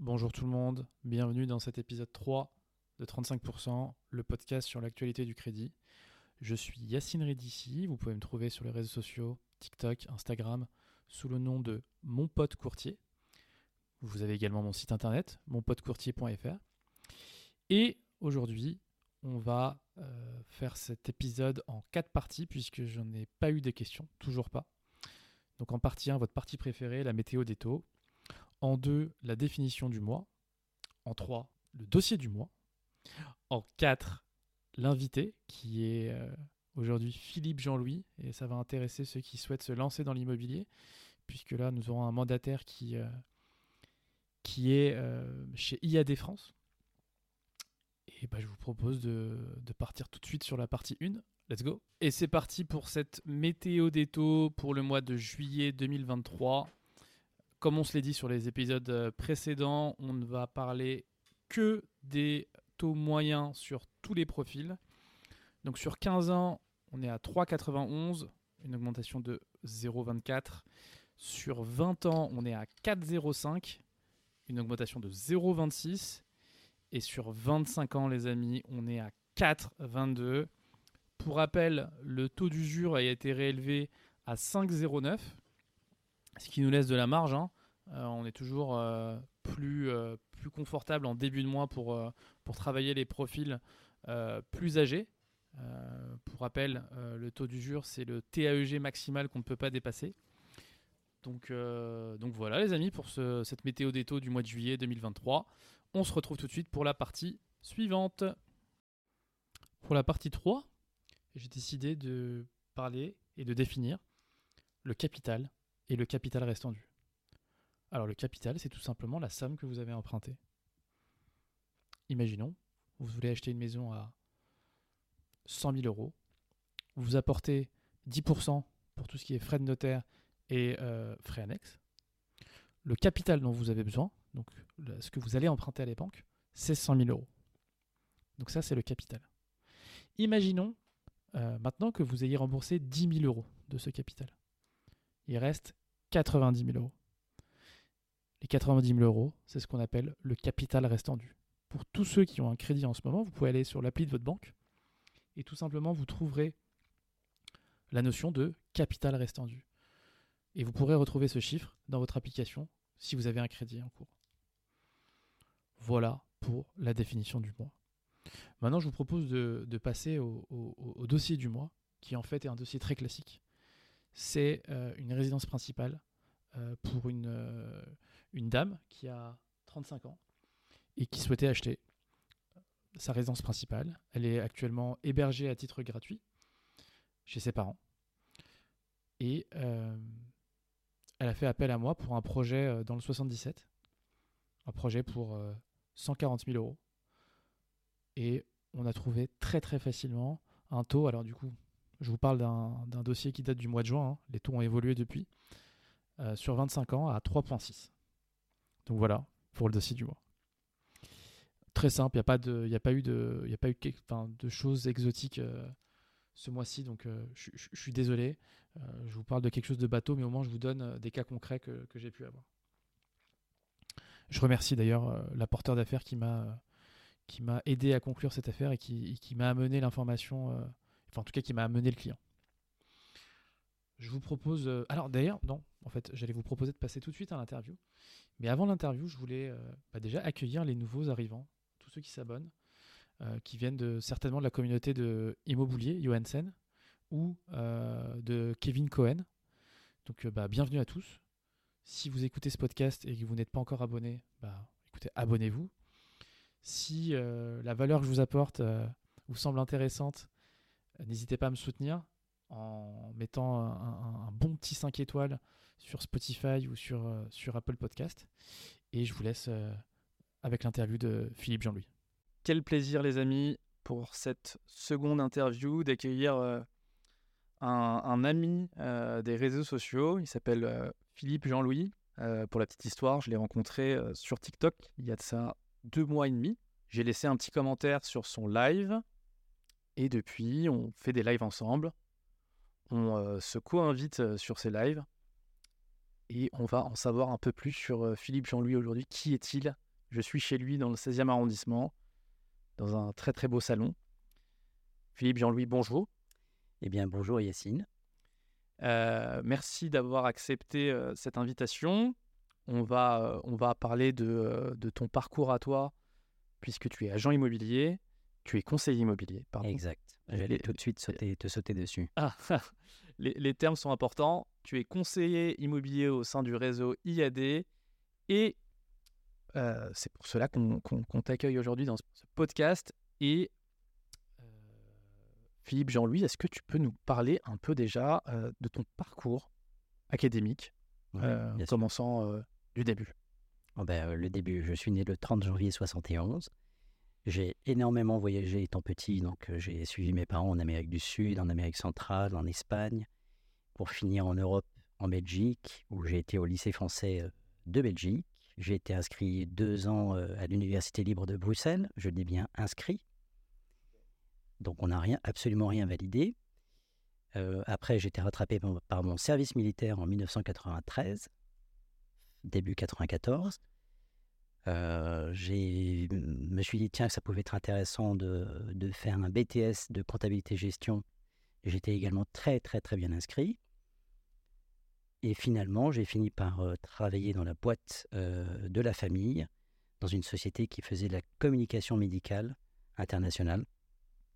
Bonjour tout le monde, bienvenue dans cet épisode 3 de 35%, le podcast sur l'actualité du crédit. Je suis Yacine Redici, vous pouvez me trouver sur les réseaux sociaux, TikTok, Instagram, sous le nom de Mon Pote Courtier. Vous avez également mon site internet, monpotecourtier.fr. Et aujourd'hui, on va euh, faire cet épisode en quatre parties, puisque je n'ai pas eu de questions, toujours pas. Donc en partie 1, votre partie préférée, la météo des taux. En 2, la définition du mois. En 3, le dossier du mois. En 4, l'invité, qui est euh, aujourd'hui Philippe Jean-Louis, et ça va intéresser ceux qui souhaitent se lancer dans l'immobilier, puisque là, nous aurons un mandataire qui, euh, est euh, chez IAD France. Et bah, je vous propose de, partir tout de suite sur la partie 1. Let's go. Et c'est parti pour cette météo des pour le mois de juillet 2023. Comme on se l'est dit sur les épisodes euh, précédents, on ne va parler que des taux moyens sur tous les profils. Donc sur 15 ans, on est à 3,91, une augmentation de 0,24. Sur 20 ans, on est à 4,05, une augmentation de 0,26. Et sur 25 ans, les amis, on est à 4,22. Pour rappel, le taux d'usure a été réélevé à 5,09, ce qui nous laisse de la marge. Hein. Euh, on est toujours euh, plus, euh, plus confortable en début de mois pour, pour travailler les profils plus âgés. pour rappel, le taux d'usure, c'est le TAEG maximal qu'on ne peut pas dépasser. Donc, donc voilà les amis pour cette météo des taux du mois de juillet 2023. On se retrouve tout de suite pour la partie suivante. Pour la partie 3, j'ai décidé de parler et de définir le capital et le capital restant dû. Alors le capital, c'est tout simplement la somme que vous avez empruntée. Imaginons, vous voulez acheter une maison à 100 000 euros, vous apportez 10% pour tout ce qui est frais de notaire et euh, frais annexes. Le capital dont vous avez besoin, donc ce que vous allez emprunter à les banques, c'est 100 000 euros. Donc ça, c'est le capital. Imaginons euh, maintenant que vous ayez remboursé 10 000 euros de ce capital. Il reste 90 000 euros. Les 90 000 euros, c'est ce qu'on appelle le capital restant dû. Pour tous ceux qui ont un crédit en ce moment, vous pouvez aller sur l'appli de votre banque et tout simplement vous trouverez la notion de capital restant dû. Et vous pourrez retrouver ce chiffre dans votre application si vous avez un crédit en cours. Voilà pour la définition du mois. Maintenant, je vous propose de, passer au, dossier du mois, qui en fait est un dossier très classique. C'est euh, une résidence principale euh, pour une, euh, une dame qui a 35 ans et qui souhaitait acheter sa résidence principale. Elle est actuellement hébergée à titre gratuit chez ses parents. Et elle a fait appel à moi pour un projet dans le 77, un projet pour 140 000 euros et on a trouvé très très facilement un taux. Alors du coup, je vous parle d'un dossier qui date du mois de juin, hein. les taux ont évolué depuis, euh, sur 25 ans à 3,6. Donc voilà, pour le dossier du mois. Très simple, il n'y a, pas eu, de, choses exotiques euh, ce mois-ci, donc euh, je suis désolé. je vous parle de quelque chose de bateau, mais au moins je vous donne des cas concrets que, j'ai pu avoir. Je remercie d'ailleurs l'apporteur d'affaires qui m'a aidé à conclure cette affaire et qui, m'a amené l'information, enfin en tout cas qui m'a amené le client. Je vous propose, euh, alors d'ailleurs, non, en fait, j'allais vous proposer de passer tout de suite à l'interview. Mais avant l'interview, je voulais euh, bah, déjà accueillir les nouveaux arrivants, tous ceux qui s'abonnent, qui viennent de, certainement de la communauté de Immobilier, Johansen, ou de Kevin Cohen. Donc bah, bienvenue à tous. Si vous écoutez ce podcast et que vous n'êtes pas encore abonné, bah, écoutez, abonnez-vous. Si euh, la valeur que je vous apporte euh, vous semble intéressante, euh, n'hésitez pas à me soutenir en mettant un, bon petit 5 étoiles sur Spotify ou sur, sur Apple Podcast. Et je vous laisse avec l'interview de Philippe Jean-Louis. Quel plaisir les amis pour cette seconde interview d'accueillir un, ami des réseaux sociaux. Il s'appelle Philippe Jean-Louis. pour la petite histoire, je l'ai rencontré sur TikTok il y a de ça deux mois et demi. J'ai laissé un petit commentaire sur son live. Et depuis, on fait des lives ensemble. On euh, se co-invite euh, sur ces lives. Et on va en savoir un peu plus sur euh, Philippe Jean-Louis aujourd'hui. Qui est-il? Je suis chez lui dans le 16e arrondissement, dans un très très beau salon. Philippe Jean-Louis, bonjour. Eh bien, bonjour Yacine. Euh, merci d'avoir accepté euh, cette invitation. On va, euh, on va parler de, de, ton parcours à toi, puisque tu es agent immobilier, tu es conseiller immobilier. Pardon. Exact. J'allais tout de suite sauter, te sauter dessus. Ah, les, les, termes sont importants. Tu es conseiller immobilier au sein du réseau IAD et c'est pour cela qu'on t'accueille aujourd'hui dans ce podcast. Et Philippe Jean-Louis, est-ce que tu peux nous parler un peu déjà de ton parcours académique, commençant du début? Oh ben, Le début, je suis né le 30 janvier 71. J'ai énormément voyagé étant petit, donc j'ai suivi mes parents en Amérique du Sud, en Amérique centrale, en Espagne, pour finir en Europe, en Belgique, où j'ai été au lycée français de Belgique. J'ai été inscrit deux ans à l'Université libre de Bruxelles. Je dis bien inscrit. Donc on n'a rien, absolument rien validé. après, j'ai été rattrapé par, mon service militaire en 1993, début 94. Je me suis dit, tiens, ça pouvait être intéressant de, faire un BTS de comptabilité-gestion. J'étais également très, très, très bien inscrit. Et finalement, j'ai fini par travailler dans la boîte de la famille, dans une société qui faisait de la communication médicale internationale.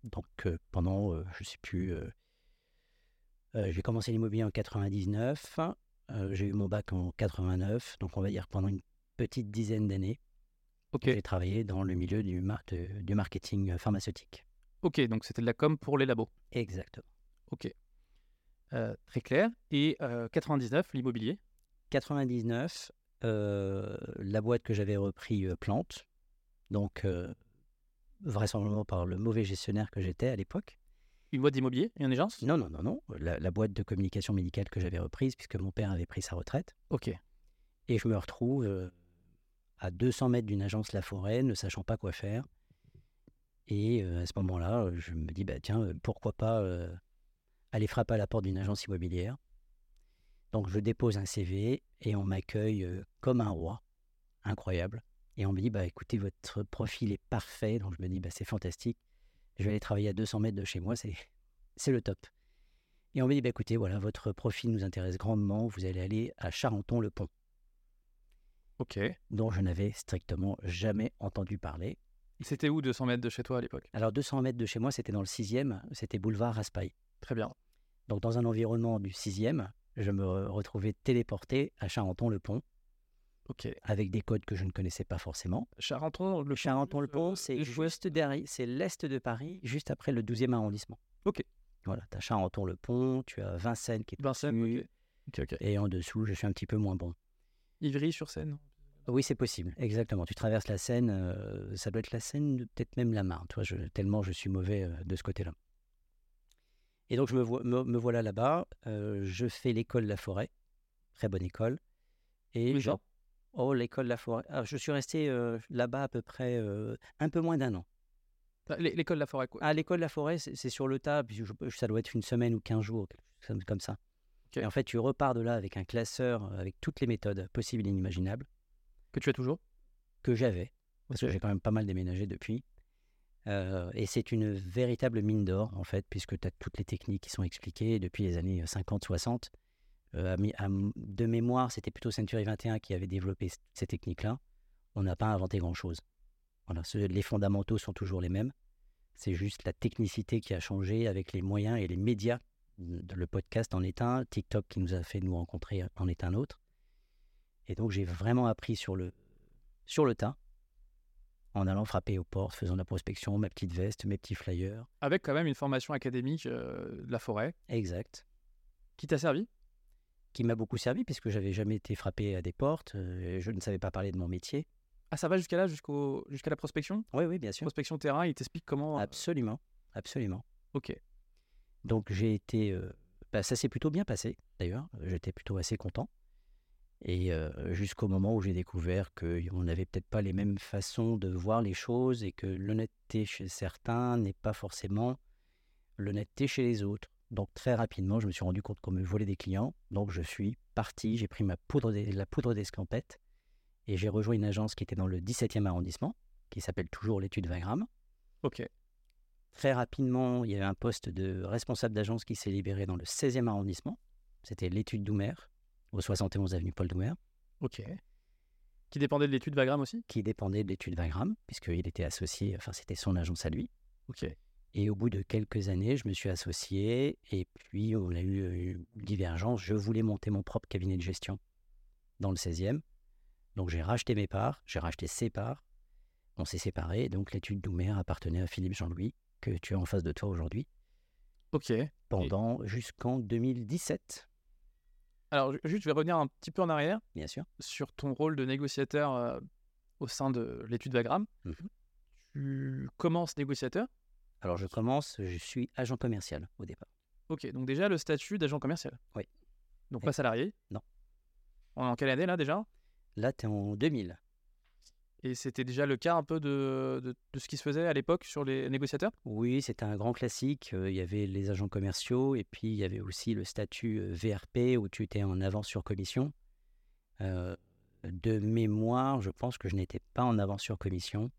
Donc pendant, je ne sais plus, j'ai commencé l'immobilier en 99, j'ai eu mon bac en 89, donc on va dire pendant une petite dizaine d'années, j'ai travaillé dans le milieu du, du marketing pharmaceutique. Ok, donc c'était de la com pour les labos. Exactement. Ok. Euh, très clair. Et 99, euh, l'immobilier? 99, euh, la boîte que j'avais repris plante. Donc, vraisemblablement par le mauvais gestionnaire que j'étais à l'époque. Une boîte d'immobilier? Et une agence? Non, non, non, non. La, boîte de communication médicale que j'avais reprise, puisque mon père avait pris sa retraite. Ok. Et je me retrouve à 200 mètres d'une agence La Forêt, ne sachant pas quoi faire. Et à ce moment-là, je me dis, bah, tiens, pourquoi pas aller frapper à la porte d'une agence immobilière. Donc je dépose un CV et on m'accueille comme un roi, incroyable. Et on me dit, bah écoutez, votre profil est parfait. Donc je me dis, bah c'est fantastique. Je vais aller travailler à 200 mètres de chez moi, c'est, c'est le top. Et on me dit, bah écoutez, voilà, votre profil nous intéresse grandement. Vous allez aller à Charenton-le-Pont. Ok. Dont je n'avais strictement jamais entendu parler. C'était où 200 mètres de chez toi à l'époque? Alors 200 mètres de chez moi, c'était dans le 6e, c'était boulevard Raspail. Très bien. Donc, dans un environnement du 6e, je me retrouvais téléporté à Charenton-le-Pont. Ok. Avec des codes que je ne connaissais pas forcément. Charenton, le Charenton-le-Pont, c'est juste derrière, c'est l'est de Paris, juste après le 12e arrondissement. Ok. Voilà, tu as Charenton-le-Pont, tu as Vincennes qui est Vincennes, ok. Et en dessous, je suis un petit peu moins bon. Ivry-sur-Seine oui, c'est possible, exactement. Tu traverses la Seine, euh, ça doit être la Seine, peut-être même la Marne, toi, je, tellement je suis mauvais euh, de ce côté-là. Et donc, je me, me, voilà là-bas. Euh, je fais l'école La Forêt. Très bonne école. Et je... Oh, l'école La Forêt. Ah, je suis resté là-bas à peu près un peu moins d'un an. L'école La Forêt, quoi. Ah, l'école La Forêt, c'est sur le tas. Puis ça doit être une semaine ou quinze jours, comme ça. Et en fait, tu repars de là avec un classeur, avec toutes les méthodes possibles et inimaginables. Que tu as toujours Que j'avais. Parce que j'ai quand même pas mal déménagé depuis et c'est une véritable mine d'or, en fait, puisque tu as toutes les techniques qui sont expliquées depuis les années 50-60. de mémoire, c'était plutôt Century 21 qui avait développé ces techniques-là. On n'a pas inventé grand-chose. Voilà, les fondamentaux sont toujours les mêmes. C'est juste la technicité qui a changé avec les moyens et les médias. Le podcast en est un, TikTok qui nous a fait nous rencontrer en est un autre. Et donc j'ai vraiment appris sur le, sur le tas en allant frapper aux portes, faisant de la prospection, ma petite veste, mes petits flyers. Avec quand même une formation académique euh, de la forêt. Exact. Qui t'a servi? Qui m'a beaucoup servi, puisque j'avais jamais été frappé à des portes, euh, je ne savais pas parler de mon métier. Ah, ça va jusqu'à là, jusqu'à la prospection? Oui, oui, bien sûr. Prospection terrain, il t'explique comment. Euh, absolument, absolument. Ok. Donc j'ai été. Bah, ça s'est plutôt bien passé, d'ailleurs. J'étais plutôt assez content. Et jusqu'au moment où j'ai découvert qu'on n'avait peut-être pas les mêmes façons de voir les choses et que l'honnêteté chez certains n'est pas forcément l'honnêteté chez les autres. Donc très rapidement, je me suis rendu compte qu'on me volait des clients. Donc je suis parti, j'ai pris ma poudre la poudre d'escampette Et j'ai rejoint une agence qui était dans le 17e arrondissement, qui s'appelle toujours l'étude Vagram. Ok. Très rapidement, il y a eu un poste de responsable d'agence qui s'est libéré dans le 16e arrondissement. C'était l'étude Doumer, au 71 avenue Paul Doumer, Ok. Qui dépendait de l'étude Vagram aussi? Qui dépendait de l'étude Vagram, puisqu'il était associé, enfin c'était son agence à lui. Ok. Et au bout de quelques années, je me suis associé et puis on a eu une divergence. Je voulais monter mon propre cabinet de gestion dans le 16e. Donc j'ai racheté mes parts, j'ai racheté ses parts. On s'est séparés. Donc l'étude Doumer appartenait à Philippe Jean-Louis, que tu as en face de toi aujourd'hui, Ok. pendant jusqu'en 2017, Alors, ju- juste, je vais revenir un petit peu en arrière bien sûr. sur ton rôle de négociateur euh, au sein de l'étude Vagram. Mhm. Tu commences négociateur. Alors je commence, je suis agent commercial au départ. Ok, donc déjà le statut d'agent commercial. Oui. Donc Et- pas salarié Non. On est en quelle année là déjà? Là, tu es en 2000. Et c'était déjà le cas un peu de, de, de ce qui se faisait à l'époque sur les négociateurs? Oui, c'était un grand classique. Euh, Il y avait les agents commerciaux et puis il y avait aussi le statut euh, VRP où tu étais en avance sur commission. Euh, de mémoire, je pense que je n'étais pas en avance sur commission.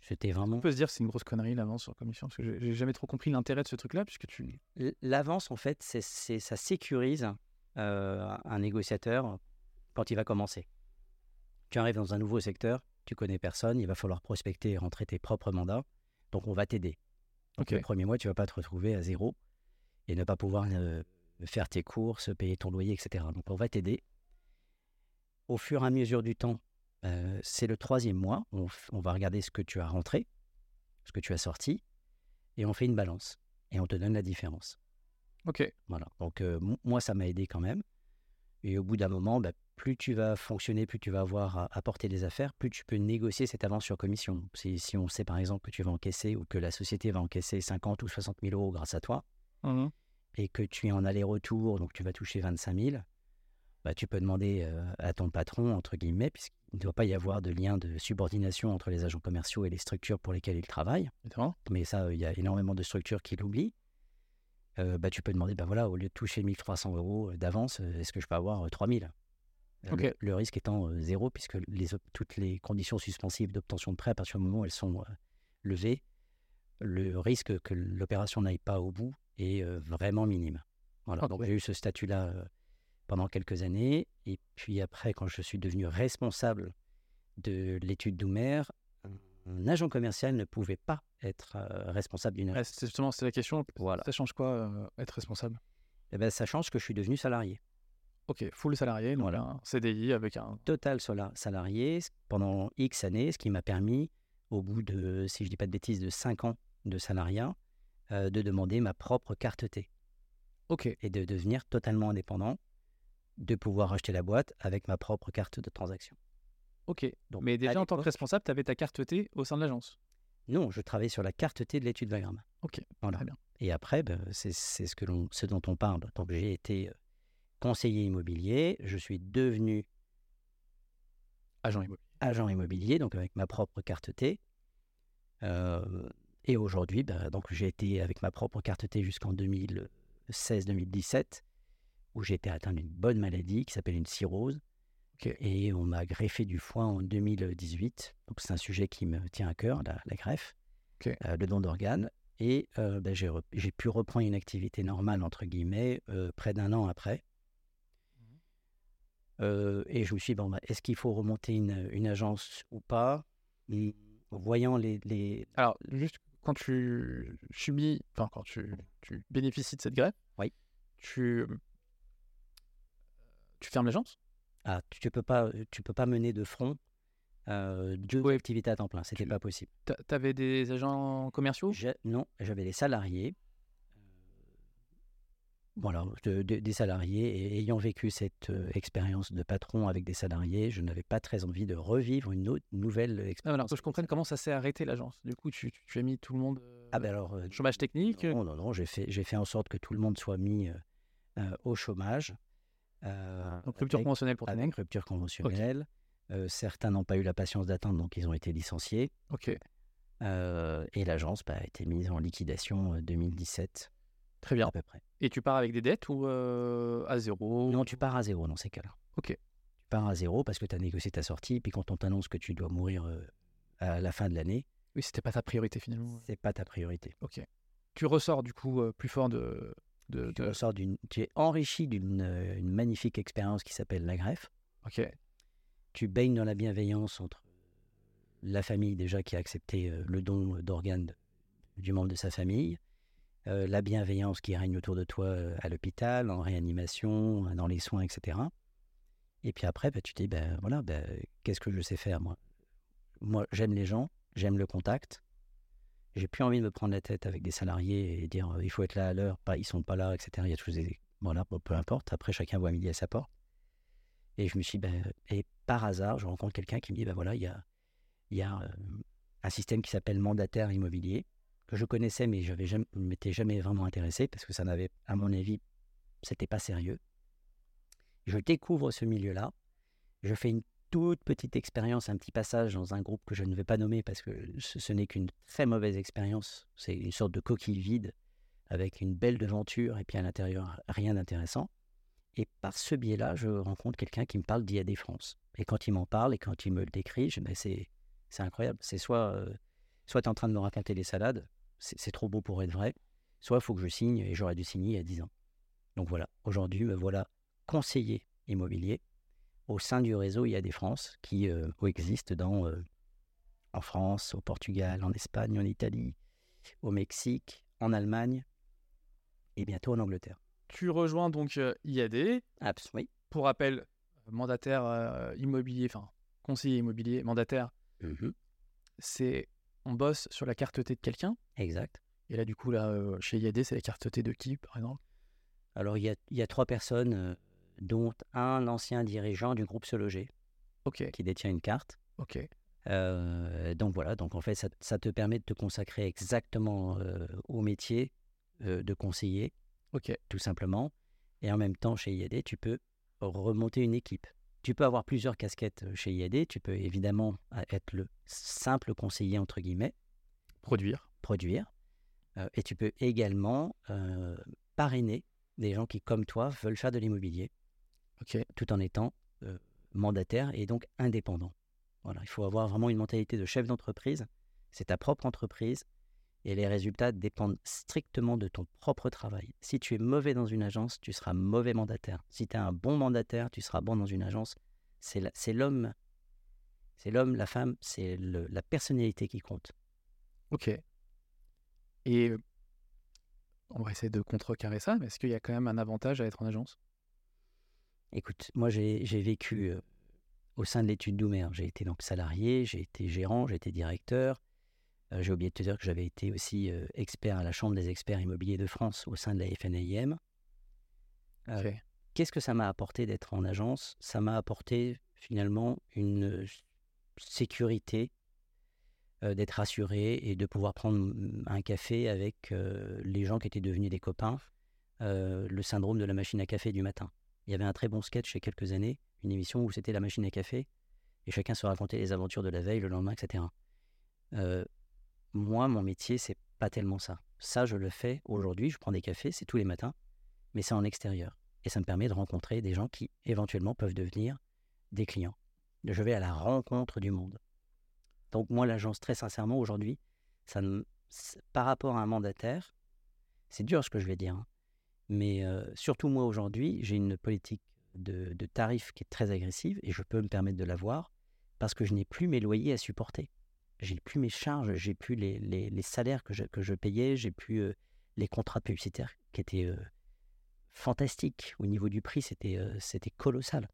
C'était vraiment. On peut se dire que c'est une grosse connerie l'avance sur commission? Parce que j'ai- jamais trop compris l'intérêt de ce truc-là puisque tu. L'avance, en fait, c'est- ça sécurise euh, un négociateur quand il va commencer. Tu arrives dans un nouveau secteur, tu connais personne, il va falloir prospecter et rentrer tes propres mandats. Donc, on va t'aider. Donc, le premier mois, tu vas pas te retrouver à zéro et ne pas pouvoir euh, faire tes courses, payer ton loyer, etc. Donc, on va t'aider. Au fur et à mesure du temps, euh, c'est le troisième mois, on, va regarder ce que tu as rentré, ce que tu as sorti, et on fait une balance. Et on te donne la différence. Ok. Voilà. Donc, euh, moi, ça m'a aidé quand même. Et au bout d'un moment, bah, plus tu vas fonctionner, plus tu vas avoir à apporter des affaires, plus tu peux négocier cette avance sur commission. Si, si on sait par exemple que tu vas encaisser ou que la société va encaisser 50 ou 60 000 euros grâce à toi, Mhm. et que tu es en aller-retour, donc tu vas toucher 25 000, bah, tu peux demander euh, à ton patron, entre guillemets, puisqu'il ne doit pas y avoir de lien de subordination entre les agents commerciaux et les structures pour lesquelles ils travaillent mais ça, il y a énormément de structures qui l'oublient. Euh, bah, tu peux demander, bah voilà, au lieu de toucher 1300 euros d'avance, est-ce que je peux avoir euh, 3000 Euh, Ok. le, le risque étant zéro, puisque les, toutes les conditions suspensives d'obtention de prêt, à partir du moment où elles sont levées, le risque que l'opération n'aille pas au bout est vraiment minime. Voilà, donc j'ai eu ce statut-là pendant quelques années. Et puis après, quand je suis devenu responsable de l'étude Doumer, un agent commercial ne pouvait pas être euh, responsable d'une Ouais, agence. c'est justement c'est la question. Voilà. Ça change quoi euh, être responsable? Eh ben, ça change que je suis devenu salarié. Ok, full salarié, donc Voilà. un CDI avec un. Total salarié pendant X années, ce qui m'a permis, au bout de, si je dis pas de bêtises, de 5 ans de salariat, euh, de demander ma propre carte T Ok. et de devenir totalement indépendant, de pouvoir acheter la boîte avec ma propre carte de transaction. Ok. Donc, Mais déjà en tant que responsable, tu avais ta carte T au sein de l'agence. Non, je travaillais sur la carte T de l'étude Vagram. Ok. Voilà. Très bien. Et après, ben, c'est ce, que l'on- ce dont on parle. Donc j'ai été euh, conseiller immobilier, je suis devenu Agent immobilier. agent immobilier, donc avec ma propre carte T. Euh, et aujourd'hui, ben, donc j'ai été avec ma propre carte T jusqu'en 2016-2017, où j'ai été atteint d'une bonne maladie qui s'appelle une cirrhose. Et on m'a greffé du foie en 2018. Donc c'est un sujet qui me tient à cœur, la, la greffe, euh, le don d'organes. Et euh, ben, j'ai pu reprendre une activité normale, entre guillemets, euh, près d'un an après. Euh, et je me suis dit, bon, bah, est-ce qu'il faut remonter une, une agence ou pas? Et Voyant les, les- Alors, juste quand tu subis, enfin quand tu, tu bénéficies de cette greffe, Oui. tu, tu fermes l'agence? Ah, tu ne peux, pas- tu peux pas mener de front euh, deux Ouais. activités à temps plein, c'était Tu- pas possible. T'a- T'avais des agents commerciaux? Non, j'avais des salariés. Voilà, de- de- des salariés. Et ayant vécu cette euh, expérience de patron avec des salariés, je n'avais pas très envie de revivre une autre, nouvelle Ah, expérience. Alors que je comprenne comment ça s'est arrêté l'agence. Du coup, tu, tu, tu as mis tout le monde euh, Ah ben alors, chômage technique? Non, non, non, j'ai fait, fait en sorte que tout le monde soit mis au chômage. Euh, donc rupture avec- conventionnelle pour avec rupture conventionnelle. Euh, certains n'ont pas eu la patience d'attendre, donc ils ont été licenciés. Ok, Euh, et l'agence bah, a été mise en liquidation euh, 2017 très bien. à peu près. Et tu pars avec des dettes ou euh, à zéro Non, tu pars à zéro dans ces cas-là. Ok. Tu pars à zéro parce que tu as négocié ta sortie, puis quand on t'annonce que tu dois mourir à la fin de l'année, Oui, c'était pas ta priorité finalement. c'est pas ta priorité. Ok. Tu ressors du coup plus fort de. De, Tu de- ressors d'une, tu es enrichi d'une euh, une magnifique expérience qui s'appelle la greffe. Ok. Tu baignes dans la bienveillance entre la famille déjà qui a accepté euh, le don d'organes de- du membre de sa famille, euh, la bienveillance qui règne autour de toi euh, à l'hôpital, en réanimation, euh, dans les soins, etc. Et puis après, bah, tu te dis, ben voilà, ben, qu'est-ce que je sais faire moi? Moi, j'aime les gens, j'aime le contact. J'ai plus envie de me prendre la tête avec des salariés et dire il faut être là à l'heure, pas ils sont pas là, etc. Il y a des voilà, peu importe. Après, chacun voit midi à sa porte. Et je me suis ben, et par hasard, je rencontre quelqu'un qui me dit ben voilà, il y a, y a euh, un système qui s'appelle mandataire immobilier que je connaissais, mais je ne m'étais jamais vraiment intéressé parce que ça n'avait, à mon avis, c'était pas sérieux. Je découvre ce milieu-là. Je fais une toute petite expérience, un petit passage dans un groupe que je ne vais pas nommer parce que ce, n'est qu'une très mauvaise expérience. C'est une sorte de coquille vide avec une belle devanture et puis à l'intérieur rien d'intéressant. Et par ce biais-là, je rencontre quelqu'un qui me parle d'IAD France. Et quand il m'en parle et quand il me le décrit, je, ben c'est, c'est incroyable. C'est soit, euh, soit en train de me raconter les salades, c'est, c'est trop beau pour être vrai, soit il faut que je signe et j'aurais dû signer il y a 10 ans. Donc voilà, aujourd'hui, me voilà conseiller immobilier au sein du réseau IAD France qui euh, existe dans, euh, en France, au Portugal, en Espagne, en Italie, au Mexique, en Allemagne et bientôt en Angleterre. Tu rejoins donc euh, IAD. Abs, oui. Pour rappel, euh, mandataire euh, immobilier, enfin conseiller immobilier, mandataire, Mhm. c'est on bosse sur la carte T de quelqu'un. Exact. Et là, du coup, là, chez IAD, c'est la carte T de qui, par exemple? Alors, il y a, il y a trois personnes, dont un ancien dirigeant du groupe Se Loger, qui détient une carte. ok. Euh, donc voilà, donc en fait, ça, ça te permet de te consacrer exactement euh, au métier euh, de conseiller, tout simplement. Et en même temps, chez IAD, tu peux remonter une équipe. Tu peux avoir plusieurs casquettes chez IAD. Tu peux évidemment être le simple conseiller, entre guillemets, produire. produire. Et tu peux également parrainer des gens qui, comme toi, veulent faire de l'immobilier. Tout en étant euh, mandataire et donc indépendant. Voilà, il faut avoir vraiment une mentalité de chef d'entreprise. C'est ta propre entreprise et les résultats dépendent strictement de ton propre travail. Si tu es mauvais dans une agence, tu seras mauvais mandataire. Si tu es un bon mandataire, tu seras bon dans une agence. C'est l'homme, c'est l'homme, la femme, c'est la personnalité qui compte. ok. Et euh, on va essayer de contrecarrer ça, mais est-ce qu'il y a quand même un avantage à être en agence? Écoute, moi j'ai vécu euh, au sein de l'étude Doumer. J'ai été donc salarié, j'ai été gérant, j'ai été directeur. Euh, j'ai oublié de te dire que j'avais été aussi euh, expert à la Chambre des experts immobiliers de France au sein de la FNAIM. Qu'est-ce que ça m'a apporté d'être en agence? Ça m'a apporté finalement une sécurité, d'être assuré et de pouvoir prendre un café avec les gens qui étaient devenus des copains. le syndrome de la machine à café du matin. Il y avait un très bon sketch il y a quelques années, une émission où c'était la machine à café et chacun se racontait les aventures de la veille, le lendemain, etc. Euh, moi, mon métier, c'est pas tellement ça. Ça, je le fais aujourd'hui. Je prends des cafés, c'est tous les matins, mais c'est en extérieur. Et ça me permet de rencontrer des gens qui, éventuellement, peuvent devenir des clients. Je vais à la rencontre du monde. Donc, moi, l'agence, très sincèrement, aujourd'hui, ça ne- par rapport à un mandataire, c'est dur ce que je vais dire, hein, mais surtout moi, aujourd'hui, j'ai une politique de, de tarifs qui est très agressive et je peux me permettre de l'avoir parce que je n'ai plus mes loyers à supporter j'ai plus mes charges, j'ai plus les, salaires que je, que je payais, j'ai plus les contrats publicitaires qui étaient fantastiques. Au niveau du prix, c'était colossal.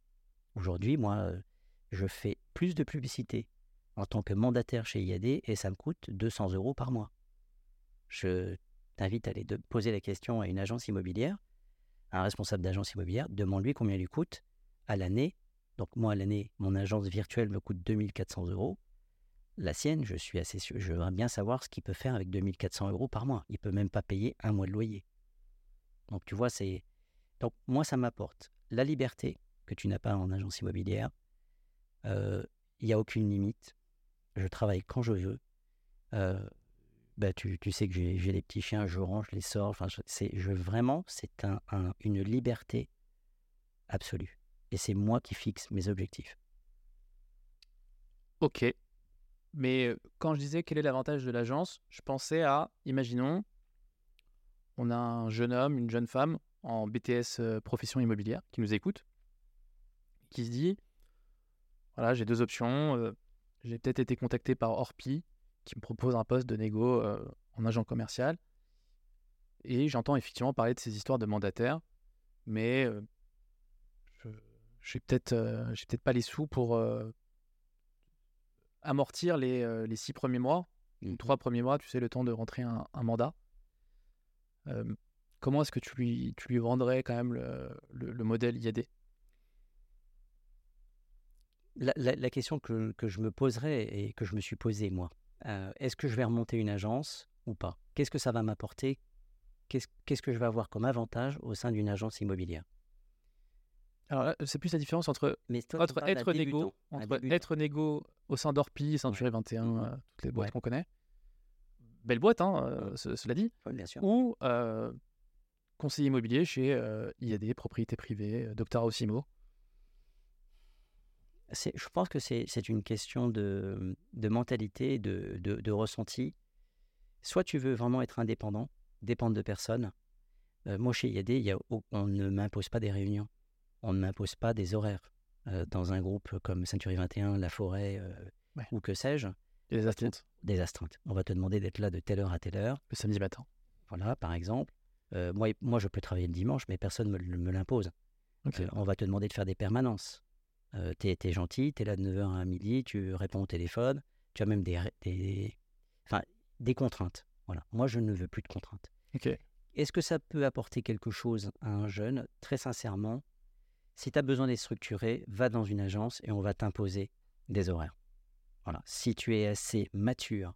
Aujourd'hui, moi, je fais plus de publicité en tant que mandataire chez IAD et ça me coûte 200 euros par mois. Je t'invite à aller poser la question à une agence immobilière, à un responsable d'agence immobilière, demande-lui combien il lui coûte à l'année. Donc moi, à l'année, mon agence virtuelle me coûte 2400 euros la sienne, je suis assez sûr, je voudrais bien savoir ce qu'il peut faire avec 2400 euros par mois. Il peut même pas payer un mois de loyer. Donc tu vois, c'est donc moi ça m'apporte la liberté que tu n'as pas en agence immobilière. Euh, Il n'y a aucune limite. Je travaille quand je veux. Euh, bah, tu, tu sais que j'ai les petits chiens, je range, je les sors. Enfin, c'est vraiment c'est un, un- une liberté absolue. et c'est moi qui fixe mes objectifs. Ok. Mais quand je disais quel est l'avantage de l'agence, je pensais à, imaginons, on a un jeune homme, une jeune femme en BTS profession immobilière qui nous écoute, qui se dit, voilà, j'ai deux options. j'ai peut-être été contacté par Orpi qui me propose un poste de négo euh, en agent commercial. Et j'entends effectivement parler de ces histoires de mandataires, mais euh, je n'ai peut-être euh, peut-être pas les sous pour amortir les, les six premiers mois, Mhm. trois premiers mois, tu sais, le temps de rentrer un, un mandat. Comment est-ce que tu lui, tu lui vendrais quand même le, le- le modèle IAD La, la- la question que, que je me poserais et que je me suis posée, moi, euh, est-ce que je vais remonter une agence ou pas? Qu'est-ce que ça va m'apporter? Qu'est-ce que je vais avoir comme avantage au sein d'une agence immobilière? Alors là, c'est plus la différence entre, Mais toi, être négo, entre être négo au sein d'Orpi, Century 21, Mhm. euh, toutes les boîtes Ouais. qu'on connaît. Belle boîte, hein, euh, ce- cela dit. Ouais, bien sûr. Ou conseiller immobilier chez IAD, propriété privée, Docteur Osimo. Je pense que c'est une question de, de mentalité, de, de, de ressenti. Soit tu veux vraiment être indépendant, dépendre de personne. Euh, moi, chez IAD, y a, on ne m'impose pas des réunions. On ne m'impose pas des horaires. Euh, dans un groupe comme Century 21, La Forêt euh, Ouais. ou que sais-je, des astuces des astreintes. On va te demander d'être là de telle heure à telle heure. le samedi matin. Voilà, par exemple. Moi, moi, je peux travailler le dimanche, mais personne ne me, me l'impose. On va te demander de faire des permanences. Euh, t'es, t'es gentil, t'es là de 9h à midi, tu réponds au téléphone, tu as même des, des, enfin, des contraintes. Voilà. Moi, je ne veux plus de contraintes. Est-ce que ça peut apporter quelque chose à un jeune? Très sincèrement, si tu as besoin d'être structuré, va dans une agence et on va t'imposer des horaires. Voilà. Si tu es assez mature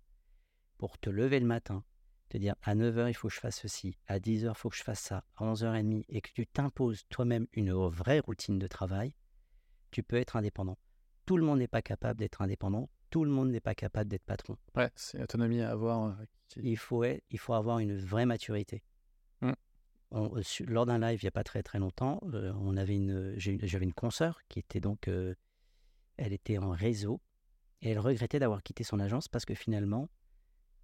pour te lever le matin, te dire à 9h il faut que je fasse ceci, à 10h il faut que je fasse ça, à 11h30, et que tu t'imposes toi-même une vraie routine de travail, tu peux être indépendant. Tout le monde n'est pas capable d'être indépendant, tout le monde n'est pas capable d'être patron. Ouais, c'est l'autonomie à avoir. euh, qui- Il faut, être- il faut avoir une vraie maturité. Mm. On- euh, lors d'un live il n'y a pas très très longtemps, euh, on avait une, j'avais une consoeur qui était donc, euh, elle était en réseau et elle regrettait d'avoir quitté son agence parce que finalement,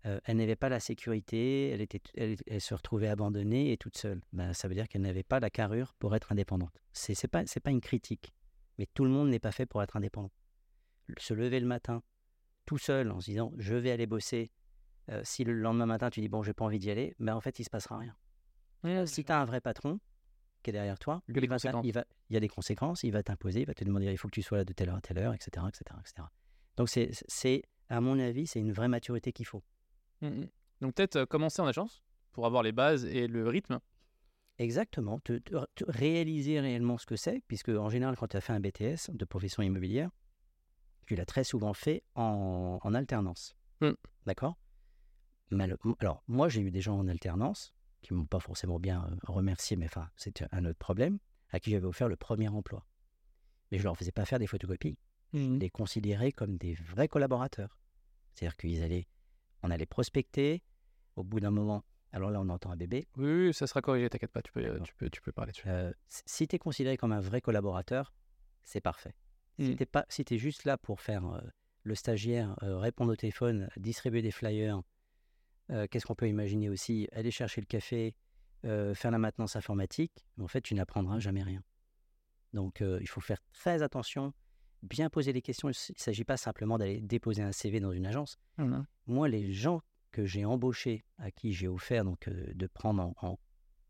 euh, elle n'avait pas la sécurité, elle, était, elle, elle se retrouvait abandonnée et toute seule. Ben, ça veut dire qu'elle n'avait pas la carrure pour être indépendante. C'est c'est pas c'est pas une critique, mais tout le monde n'est pas fait pour être indépendant. Se lever le matin tout seul en se disant je vais aller bosser euh, si le lendemain matin tu dis bon j'ai pas envie d'y aller, ben en fait il se passera rien. Ouais, Si tu as un vrai patron qui est derrière toi, Il y a des va t'im- conséquences. il, va, il y a des conséquences, il va t'imposer, il va te demander il faut que tu sois là de telle heure à telle heure, etc. etc., etc. Donc c'est, à mon avis, c'est une vraie maturité qu'il faut. Mm, mm. Donc peut-être euh, commencer en agence pour avoir les bases et le rythme. Exactement, te, te- te réaliser réellement ce que c'est, puisque en général quand tu as fait un BTS de profession immobilière, tu l'as très souvent fait en, en alternance. Mm. D'accord? Alors, moi, j'ai eu des gens en alternance qui m'ont pas forcément bien euh, remercié, mais enfin, c'était un autre problème, à qui j'avais offert le premier emploi. Mais je leur faisais pas faire des photocopies. Je les considérais comme des vrais collaborateurs. C'est-à-dire qu'ils allaient, on allait prospecter, au bout d'un moment, alors là, on entend un bébé, Oui, oui, ça sera corrigé, t'inquiète pas, tu peux, tu peux, tu peux parler dessus. Euh, si tu es considéré comme un vrai collaborateur, c'est parfait. Si Mm. tu pas, si es juste là pour faire euh, le stagiaire, euh, répondre au téléphone, distribuer des flyers, qu'est-ce qu'on peut imaginer aussi? Aller chercher le café, faire la maintenance informatique, en fait, tu n'apprendras jamais rien. Donc, il faut faire très attention, bien poser les questions. Il ne s'agit pas simplement d'aller déposer un CV dans une agence Mhm. moi, les gens que j'ai embauchés, à qui j'ai offert donc euh, de prendre en, en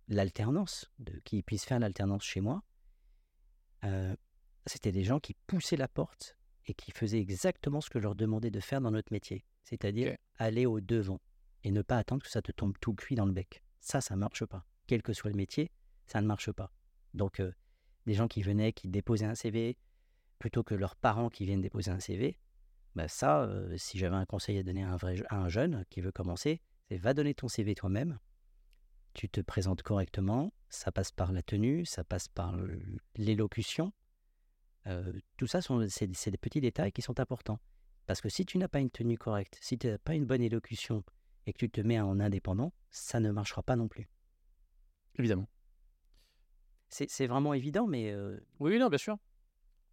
l'alternance, de qu'ils puissent faire l'alternance chez moi, euh, c'était des gens qui poussaient la porte et qui faisaient exactement ce que je leur demandais de faire dans notre métier, c'est-à-dire aller au devant et ne pas attendre que ça te tombe tout cuit dans le bec. Ça, ça marche pas. Quel que soit le métier, ça ne marche pas. Donc, euh, des gens qui venaient, qui déposaient un CV, plutôt que leurs parents qui viennent déposer un CV, bah ça, euh, si j'avais un conseil à donner à un, vrai, à un jeune qui veut commencer, c'est va donner ton CV toi-même. Tu te présentes correctement. Ça passe par la tenue, ça passe par l'élocution. Euh, tout ça, c'est, des petits détails qui sont importants. Parce que si tu n'as pas une tenue correcte, si tu n'as pas une bonne élocution et que tu te mets en indépendant, ça ne marchera pas non plus. Évidemment. C'est, vraiment évident, mais euh, Oui, oui, non, bien sûr.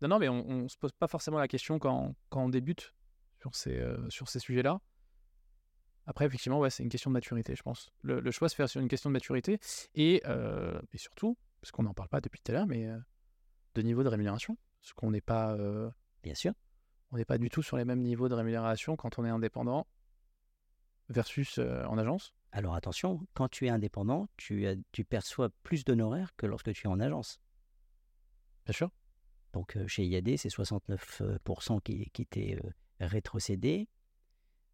Non, non, mais on, on se pose pas forcément la question quand, quand on débute sur ces, euh, sur ces sujets-là. Après, effectivement, ouais, c'est une question de maturité, je pense. Le, le choix se fait sur une question de maturité et, euh, et surtout, parce qu'on n'en parle pas depuis tout à l'heure, mais euh, de niveau de rémunération. Parce qu'on n'est pas, Bien sûr. on n'est pas du tout sur les mêmes niveaux de rémunération quand on est indépendant versus en agence. Alors attention, quand tu es indépendant, tu, tu perçois plus d'honoraires que lorsque tu es en agence. Bien sûr. Donc chez IAD, c'est 69% qui, qui t'est euh, rétrocédé.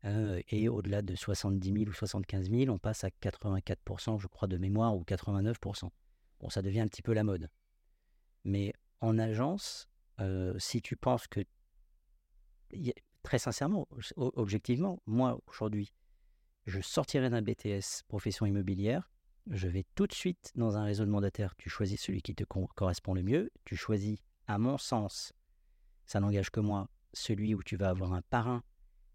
Euh, et au-delà de 70 000 ou 75 000, on passe à 84%, je crois, de mémoire, ou 89%. Bon, ça devient un petit peu la mode. Mais en agence, si tu penses que... Très sincèrement, objectivement, moi, aujourd'hui, je sortirai d'un BTS profession immobilière, je vais tout de suite dans un réseau de mandataires. Tu choisis celui qui te correspond le mieux. Tu choisis, à mon sens, ça n'engage que moi, celui où tu vas avoir un parrain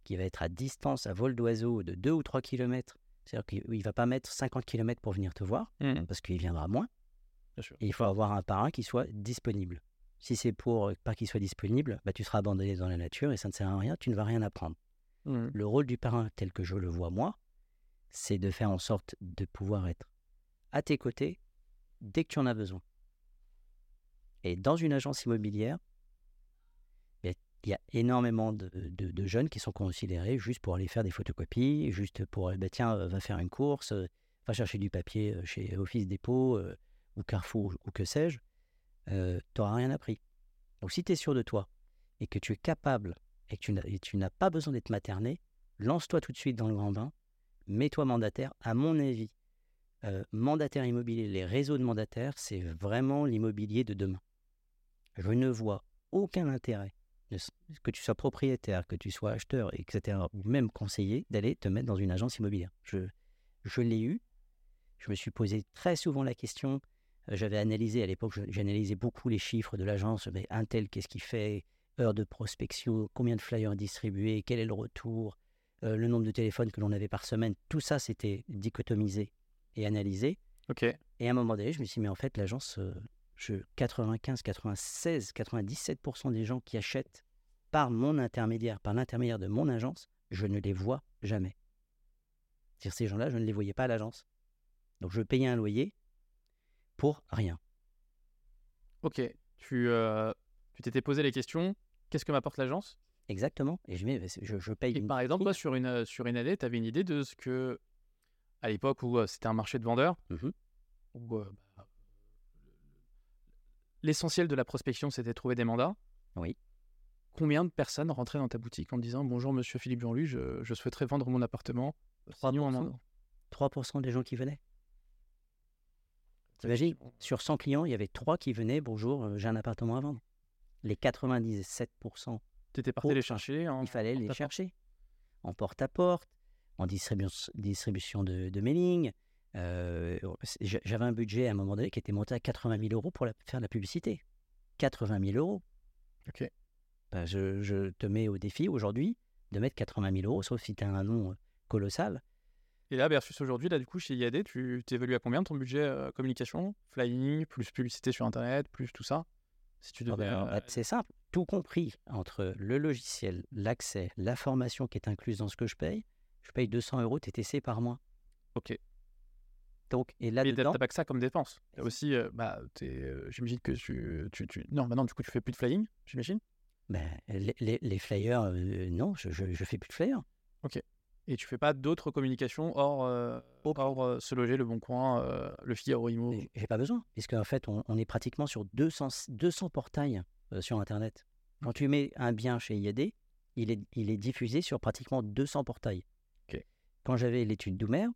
qui va être à distance, à vol d'oiseau de 2 ou 3 km. C'est-à-dire qu'il ne va pas mettre 50 km pour venir te voir, parce qu'il viendra moins. Bien sûr. Et il faut avoir un parrain qui soit disponible. Si c'est pour euh, pas qu'il soit disponible, bah, tu seras abandonné dans la nature et ça ne sert à rien, tu ne vas rien apprendre. Mhm. Le rôle du parrain, tel que je le vois moi, c'est de faire en sorte de pouvoir être à tes côtés dès que tu en as besoin. Et dans une agence immobilière, il y a- énormément de, jeunes qui sont considérés juste pour aller faire des photocopies, juste pour, eh ben, tiens, va faire une course, euh, va chercher du papier euh, chez Office Dépôt euh, ou Carrefour ou que sais-je, tu n'auras rien appris. Donc si tu es sûr de toi et que tu es capable et que tu n'as- pas besoin d'être materné, lance-toi tout de suite dans le grand bain, mets-toi mandataire. À mon avis, mandataire immobilier, les réseaux de mandataires, c'est vraiment l'immobilier de demain. Je ne vois aucun intérêt, que tu sois propriétaire, que tu sois acheteur, etc., ou même conseiller, d'aller te mettre dans une agence immobilière. Je, je l'ai eu. Je me suis posé très souvent la question. Euh, J'avais analysé, à l'époque, j'analysais beaucoup les chiffres de l'agence. Mais un tel, qu'est-ce qu'il fait? Heure de prospection, combien de flyers distribués, quel est le retour, euh, le nombre de téléphones que l'on avait par semaine. Tout ça, c'était dichotomisé et analysé. Ok. Et à un moment donné, je me suis dit, mais en fait, l'agence, euh, je, 95, 96, 97% des gens qui achètent par mon intermédiaire, par l'intermédiaire de mon agence, je ne les vois jamais. C'est-à-dire, ces gens-là, je ne les voyais pas à l'agence. Donc, je payais un loyer pour rien. Ok. Tu euh, tu t'étais posé les questions. Qu'est-ce que m'apporte l'agence? Exactement. Et je, je, je paye Et une par exemple, toi, sur une, euh, sur une année, tu avais une idée de ce que, à l'époque où euh, c'était un marché de vendeurs, Mhm. où euh, l'essentiel de la prospection, c'était trouver des mandats. Oui. Combien de personnes rentraient dans ta boutique en disant Bonjour, monsieur Philippe Jean-Louis, je, je souhaiterais vendre mon appartement. 3%. Signons un mandat. 3% des gens qui venaient. T'imagines Sur 100 clients, il y avait 3 qui venaient. Bonjour, euh, j'ai un appartement à vendre. Les 97%, Tu étais parti les chercher. en- il fallait en les chercher. En porte-à-porte, en distribution, distribution de, de mailing. Euh, j'a- J'avais un budget à un moment donné qui était monté à 80 000 euros pour la- faire de la publicité. 80 000 euros. Ok. Ben, je, je te mets au défi aujourd'hui de mettre 80 000 euros, sauf si tu as un nom euh, colossal. Et là, versus aujourd'hui, là, du coup, chez IAD, tu t'évalues à combien ton budget euh, communication? Flying, plus publicité sur Internet, plus tout ça? Si tu Ah devais. ben, c'est simple, tout compris entre le logiciel, l'accès, la formation qui est incluse dans ce que je paye, je paye 200 euros TTC par mois. Ok. Donc, et Mais t'as là-dedans, t'as pas que ça comme dépense. T'as Si. aussi, euh, bah, euh, j'imagine que tu, tu, tu- Non, maintenant, du coup, tu fais plus de flying, j'imagine? ben, les, les- les flyers, euh, non, je, je, je fais plus de flyers. Et tu fais pas d'autres communications hors, hors se loger, le bon coin, le Figaro Imo. J'ai pas besoin, puisque en fait, on, on est pratiquement sur 200, 200 portails sur Internet. Quand tu mets un bien chez IAD, il est, il est diffusé sur pratiquement 200 portails. Ok. Quand j'avais l'étude d'Oumer,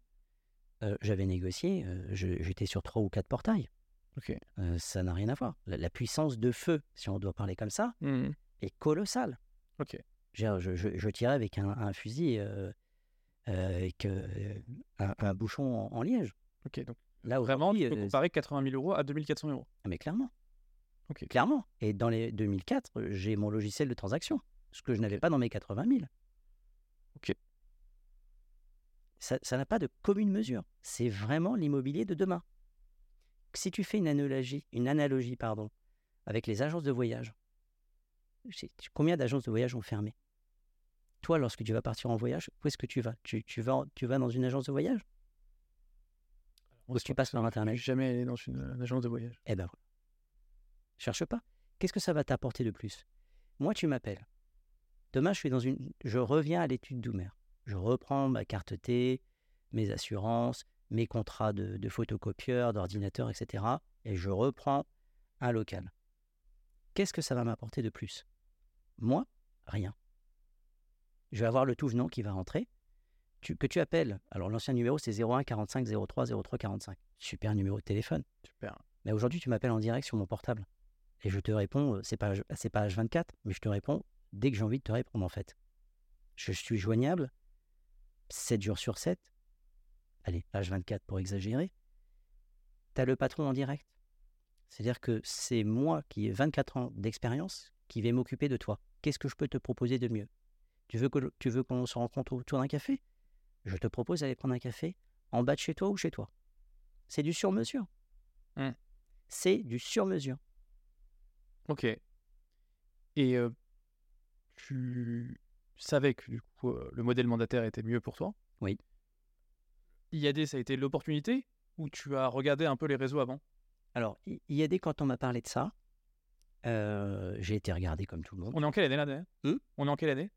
euh, j'avais négocié, euh, j'étais sur 3 ou 4 portails. Ok. Euh, ça n'a rien à voir. La, la puissance de feu, si on doit parler comme ça, Mhm. est colossale. Ok. Je, tirais avec un, un fusil, avec un, un bouchon en, en liège. Ok. Donc, Là, vraiment, tu peux comparer 80 000 euros à 2400 euros. Ah, Mais clairement. Clairement. Et dans les 2004, euh, j'ai mon logiciel de transaction, ce que je n'avais pas dans mes 80 000. Ok. Ça n'a pas de commune mesure. C'est vraiment l'immobilier de demain. Si tu fais une analogie, une analogie pardon, avec les agences de voyage, Combien d'agences de voyage ont fermé? Toi, lorsque tu vas partir en voyage, où est-ce que tu vas? Tu, tu, vas tu vas dans une agence de voyage? Ou tu passes par Internet? jamais allé dans une, une agence de voyage. Eh ben, cherche pas. Qu'est-ce que ça va t'apporter de plus? Moi, tu m'appelles. Demain, je suis dans une, je reviens à l'étude d'Oumer. Je reprends ma carte T, mes assurances, mes contrats de, de photocopieur, d'ordinateur, etc. Et je reprends un local. Qu'est-ce que ça va m'apporter de plus? Moi, rien. Je vais avoir le tout venant qui va rentrer. Tu, que tu appelles. Alors, l'ancien numéro, c'est 01 45 03 03 45. Super numéro de téléphone. Super. Mais aujourd'hui, tu m'appelles en direct sur mon portable. Et je te réponds, c'est pas, c'est pas H24, mais je te réponds dès que j'ai envie de te répondre, en fait. Je suis joignable 7 jours sur 7. Allez, H24 pour exagérer. Tu as le patron en direct. C'est-à-dire que c'est moi qui ai 24 ans d'expérience qui vais m'occuper de toi. Qu'est-ce que je peux te proposer de mieux? Tu veux que tu veux qu'on se rencontre autour d'un café? Je te propose d'aller prendre un café en bas de chez toi ou chez toi. C'est du sur-mesure. Mmh. C'est du sur-mesure. Ok. Et euh, tu savais que du coup, euh, le modèle mandataire était mieux pour toi Oui. IAD, ça a été l'opportunité ou tu as regardé un peu les réseaux avant? Alors, IAD, quand on m'a parlé de ça, euh, j'ai été regardé comme tout le monde. On est en quelle année là d'ailleurs? Hmm? On est en quelle année?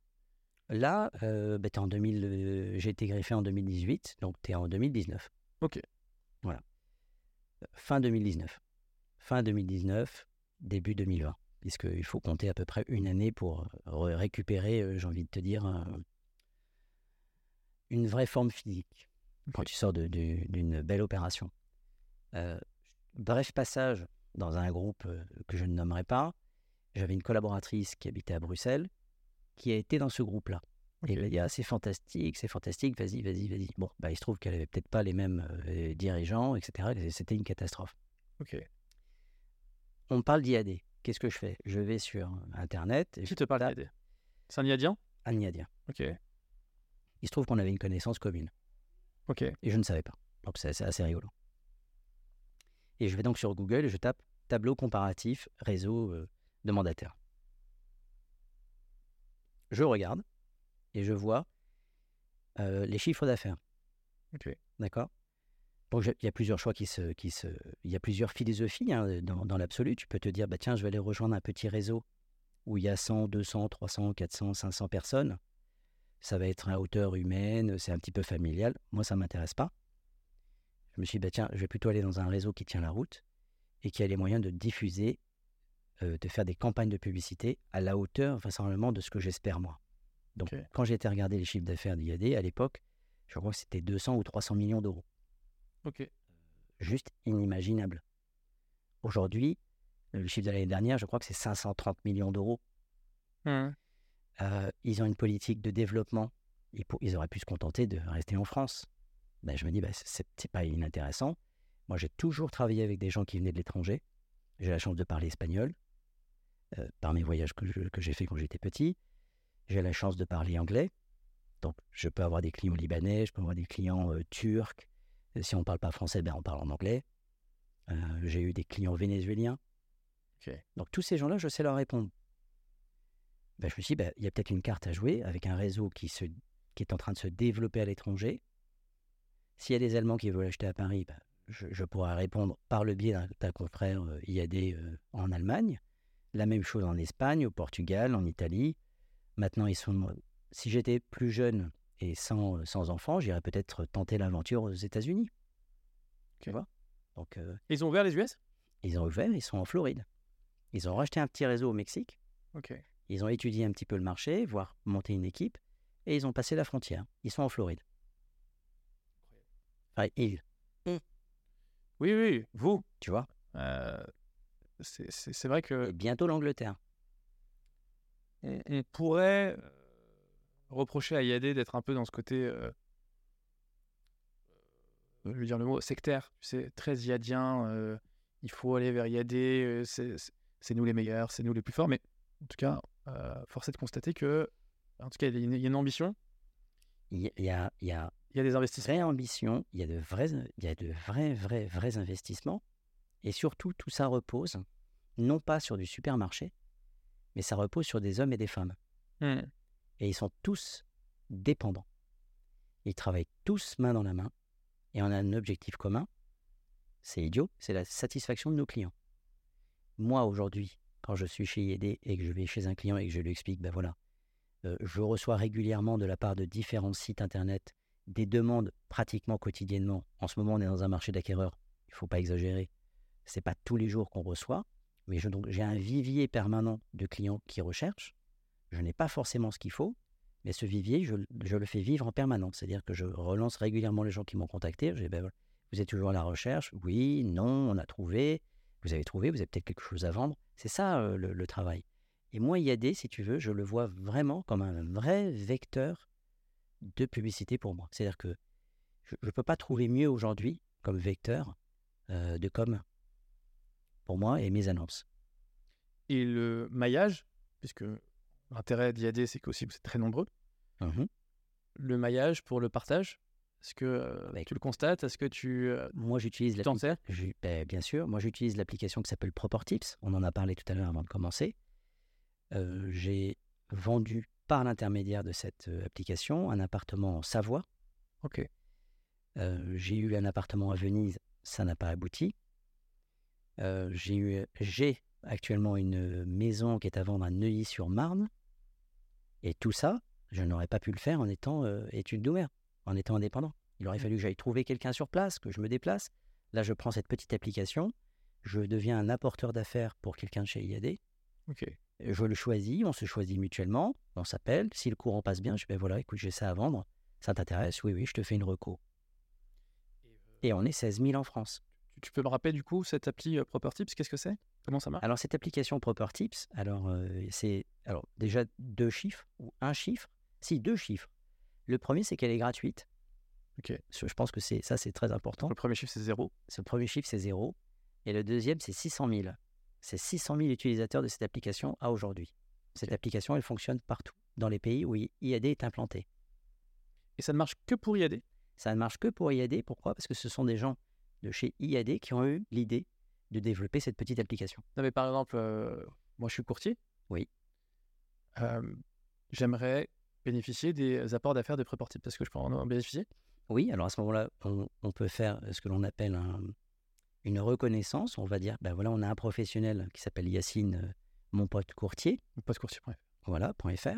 Là, euh, bah, t'es en 2000, euh, j'ai été greffé en 2018, donc tu es en 2019. Ok. Voilà. Fin 2019. Fin 2019, début 2020. Puisqu'il faut compter à peu près une année pour euh, re- récupérer, euh, j'ai envie de te dire, un- une vraie forme physique. Quand tu sors de- de- d'une belle opération. Euh, bref passage dans un groupe que je ne nommerai pas. J'avais une collaboratrice qui habitait à Bruxelles, qui a été dans ce groupe-là. Et Ok. il dit, ah, c'est fantastique, c'est fantastique, vas-y, vas-y, vas-y. Bon, bah, il se trouve qu'elle avait peut-être pas les mêmes euh, dirigeants, etc. et C'était une catastrophe. Ok. On parle d'IAD. Qu'est-ce que je fais? Je vais sur Internet et Qui je te parle d'IAD C'est un IADien? Un IADien. Ok. Il se trouve qu'on avait une connaissance commune Ok. et je ne savais pas. Donc c'est c'est assez rigolo. Et je vais donc sur Google et je tape tableau comparatif réseau euh, de mandataires. Je regarde et je vois euh, les chiffres d'affaires. Ok. D'accord? Donc, je- il y a plusieurs choix qui se. Qui se il y a plusieurs philosophies hein, dans, dans l'absolu. Tu peux te dire, bah, tiens, je vais aller rejoindre un petit réseau où il y a 100, 200, 300, 400, 500 personnes. Ça va être à hauteur humaine, c'est un petit peu familial. Moi, ça ne m'intéresse pas. Je me suis dit, bah, tiens, je vais plutôt aller dans un réseau qui tient la route et qui a les moyens de diffuser, euh, de faire des campagnes de publicité à la hauteur, vraisemblablement, de ce que j'espère moi. Donc, quand j'ai été regarder les chiffres d'affaires d'IAD, à l'époque, je crois que c'était 200 ou 300 millions d'euros Juste inimaginable. Aujourd'hui, le chiffre de l'année dernière, je crois que c'est 530 millions d'euros. Euh, ils ont une politique de développement. Ils, pour- ils auraient pu se contenter de rester en France. Ben, je me dis, ben, c'est pas inintéressant. Moi, j'ai toujours travaillé avec des gens qui venaient de l'étranger. J'ai la chance de parler espagnol euh, par mes voyages que j'ai fait quand j'étais petit. J'ai la chance de parler anglais. Donc, je peux avoir des clients libanais, je peux avoir des clients euh, turcs. Si on ne parle pas français, ben, on parle en anglais. Euh, j'ai eu des clients vénézuéliens. Donc, tous ces gens-là, je sais leur répondre. Ben, je me suis dit, ben, il y a peut-être une carte à jouer avec un réseau qui, se, qui est en train de se développer à l'étranger. S'il y a des Allemands qui veulent acheter à Paris, ben, je, je pourrais répondre par le biais d'un d'un confrère euh, IAD euh, en Allemagne. La même chose en Espagne, au Portugal, en Italie. Maintenant, ils sont. Si j'étais plus jeune et sans, sans enfants, j'irais peut-être tenter l'aventure aux États-Unis. Tu vois? Donc, euh, Ils ont ouvert les US? Ils ont ouvert, ils sont en Floride. Ils ont racheté un petit réseau au Mexique. Ok. Ils ont étudié un petit peu le marché, voire monté une équipe, et ils ont passé la frontière. Ils sont en Floride. Enfin, ils, Oui, oui, vous. tu vois? Euh, c'est- c'est c'est vrai que Et bientôt l'Angleterre. on, pourrait reprocher à IAD d'être un peu dans ce côté, euh, euh, je veux dire le mot, sectaire, tu sais, très iadien, euh, il faut aller vers IAD, euh, c'est c'est- c'est nous les meilleurs, c'est nous les plus forts, mais en tout cas, force est de constater que, en tout cas, il y a une, il y a une ambition, Il y a, il y a, il y a il y a des investissements. vraie ambition, il y a de vrais, il y a de vrais, vrais, vrais investissements. Et surtout, tout ça repose non pas sur du supermarché, mais ça repose sur des hommes et des femmes. Hmm. Et ils sont tous dépendants. Ils travaillent tous main dans la main et on a un objectif commun. C'est idiot, c'est la satisfaction de nos clients. Moi, aujourd'hui, quand je suis chez IED et que je vais chez un client et que je lui explique, ben voilà, euh, je reçois régulièrement de la part de différents sites internet des demandes pratiquement quotidiennement. En ce moment, on est dans un marché d'acquéreurs. Il ne faut pas exagérer. C'est pas tous les jours qu'on reçoit, mais j'ai un vivier permanent de clients qui recherchent. Je n'ai pas forcément ce qu'il faut, mais ce vivier, je, le fais vivre en permanence. C'est-à-dire que je relance régulièrement les gens qui m'ont contacté. Je dis, ben vous êtes toujours à la recherche? Oui, non, on a trouvé. Vous avez trouvé, vous avez peut-être quelque chose à vendre. C'est ça euh, le, le travail. Et moi, IAD, si tu veux, je le vois vraiment comme un vrai vecteur de publicité pour moi. C'est-à-dire que je ne peux pas trouver mieux aujourd'hui comme vecteur euh, de com pour moi et mes annonces. Et le maillage, puisque l'intérêt d'IAD, c'est qu'aussi vous êtes très nombreux. Mhm. Le maillage pour le partage, est-ce que euh, Bah, tu le constates? Est-ce que tu euh, Moi, j'utilise t'en sers? ben, bien sûr, moi j'utilise l'application qui s'appelle Proper Tips. On en a parlé tout à l'heure avant de commencer. Euh, j'ai vendu par l'intermédiaire de cette application un appartement en Savoie. Ok. J'ai eu un appartement à Venise, ça n'a pas abouti. Euh, j'ai actuellement une maison qui est à vendre à Neuilly-sur-Marne. Et tout ça, je n'aurais pas pu le faire en étant euh, étude d'ouvert, en étant indépendant. Il aurait Mm. fallu que j'aille trouver quelqu'un sur place, que je me déplace. Là, je prends cette petite application, je deviens un apporteur d'affaires pour quelqu'un de chez IAD. Ok. Je le choisis, on se choisit mutuellement, on s'appelle. Si le courant passe bien, je dis ben voilà, écoute, j'ai ça à vendre. Ça t'intéresse Oui, oui, je te fais une reco. Et on est 16 000 en France. Tu, peux me rappeler du coup cette appli euh, Proper Tips Qu'est-ce que c'est? Comment ça marche? Alors cette application Proper Tips, alors euh, c'est alors déjà deux chiffres ou un chiffre, si deux chiffres. Le premier c'est qu'elle est gratuite. Ok. Je pense que c'est ça c'est très important. Le premier chiffre, c'est zéro? Ce premier chiffre c'est zéro et le deuxième c'est 600 000. C'est 600 000 utilisateurs de cette application à aujourd'hui. Cette application elle fonctionne partout dans les pays où IAD est implanté. Et ça ne marche que pour IAD Ça ne marche que pour IAD. Pourquoi? Parce que ce sont des gens de chez IAD qui ont eu l'idée de développer cette petite application. Non, mais par exemple, euh, moi je suis courtier. Oui. Euh, J'aimerais bénéficier des apports d'affaires de Proper Tips. Est-ce que je peux en bénéficier? Oui, alors à ce moment-là, on, on peut faire ce que l'on appelle un- une reconnaissance. On va dire, ben voilà, on a un professionnel qui s'appelle Yacine, euh, mon pote courtier, Postcourtier.fr. voilà, .fr.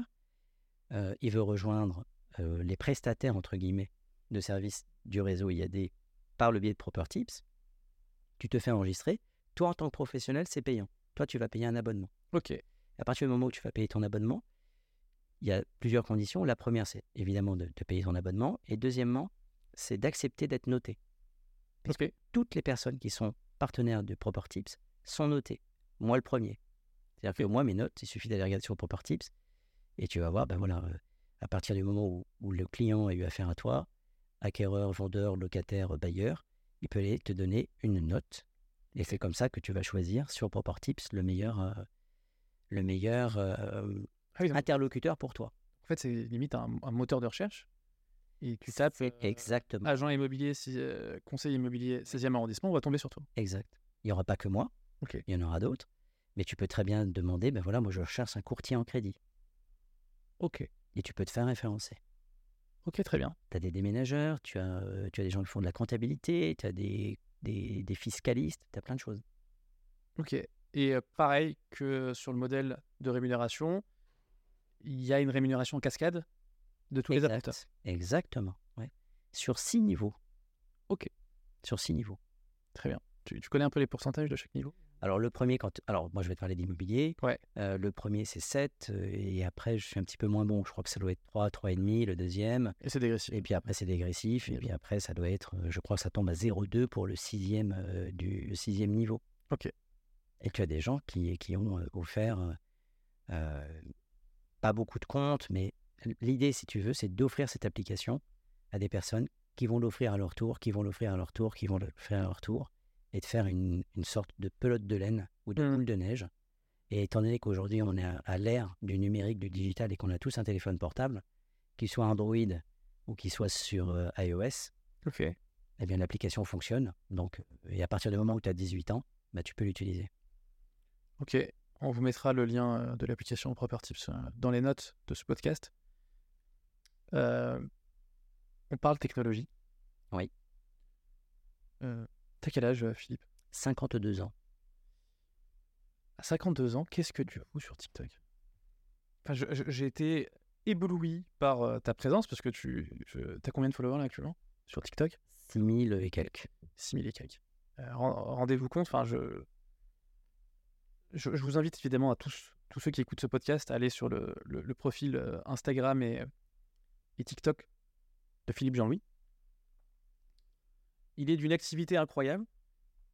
Euh, il veut rejoindre les prestataires, entre guillemets, de services du réseau IAD par le biais de Proper Tips. Tu te fais enregistrer. Toi, en tant que professionnel, c'est payant. Toi, tu vas payer un abonnement. Ok. À partir du moment où tu vas payer ton abonnement, il y a plusieurs conditions. La première, c'est évidemment de, de payer ton abonnement. Et deuxièmement, c'est d'accepter d'être noté. Parce Ok. Toutes les personnes qui sont partenaires de Proper Tips sont notées. Moi, le premier. C'est-à-dire que moi, mes notes, il suffit d'aller regarder sur Proper Tips et tu vas voir, ben voilà, euh, à partir du moment où, où le client a eu affaire à toi, acquéreur, vendeur, locataire, bailleur, il peut aller te donner une note. Et c'est comme ça que tu vas choisir sur Proper Tips le meilleur, euh, le meilleur euh, Ah oui, interlocuteur pour toi. en fait, c'est limite un, un moteur de recherche. Et tu tapes euh, exactement. agent immobilier, si- conseil immobilier 16e arrondissement, on va tomber sur toi. Exact. Il n'y aura pas que moi, il y en aura d'autres. Mais tu peux très bien demander, ben voilà, moi je recherche un courtier en crédit. Ok. Et tu peux te faire référencer. Ok, très bien. Tu as des déménageurs, tu as, euh, tu as des gens qui font de la comptabilité, tu as des, des, des fiscalistes, tu as plein de choses. Ok. Et euh, pareil que sur le modèle de rémunération, il y a une rémunération en cascade de tous les apporteurs. Exactement. ouais. Sur six niveaux. Ok. Sur six niveaux. Très bien. Tu, tu connais un peu les pourcentages de chaque niveau? Alors le premier, quand, alors moi je vais te parler d'immobilier. Ouais. Euh, le premier c'est 7 euh, et après je suis un petit peu moins bon. Je crois que ça doit être 3, 3,5 le deuxième. Et c'est dégressif. Et puis après c'est dégressif. Et puis après ça doit être, euh, je crois que ça tombe à 0,2 pour le sixième, euh, du le sixième niveau. Ok. Et tu as des gens qui, qui ont offert euh, pas beaucoup de comptes, mais l'idée si tu veux c'est d'offrir cette application à des personnes qui vont l'offrir à leur tour, qui vont l'offrir à leur tour, qui vont l'offrir à leur tour, et de faire une, une sorte de pelote de laine ou de Mhm. boule de neige. Et étant donné qu'aujourd'hui on est à, à l'ère du numérique, du digital, et qu'on a tous un téléphone portable, qu'il soit Android ou qu'il soit sur euh, iOS, Ok. eh bien l'application fonctionne. Donc, et à partir du moment où tu as 18 ans, bah, tu peux l'utiliser. Ok. On vous mettra le lien euh, de l'application Proper Tips euh, dans les notes de ce podcast. Euh, on parle technologie. Oui. Euh, T'as quel âge, euh, Philippe? 52 ans. À 52 ans, qu'est-ce que tu fous sur TikTok? Enfin, je- je- J'ai été ébloui par euh, ta présence parce que tu as combien de followers là actuellement? Sur TikTok? 6000 et quelques. 6000 et quelques. Euh, ren- Rendez-vous compte, enfin, je, je, je vous invite évidemment à tous, tous ceux qui écoutent ce podcast à aller sur le, le- le profil Instagram et, et TikTok de Philippe Jean-Louis. Il est d'une activité incroyable.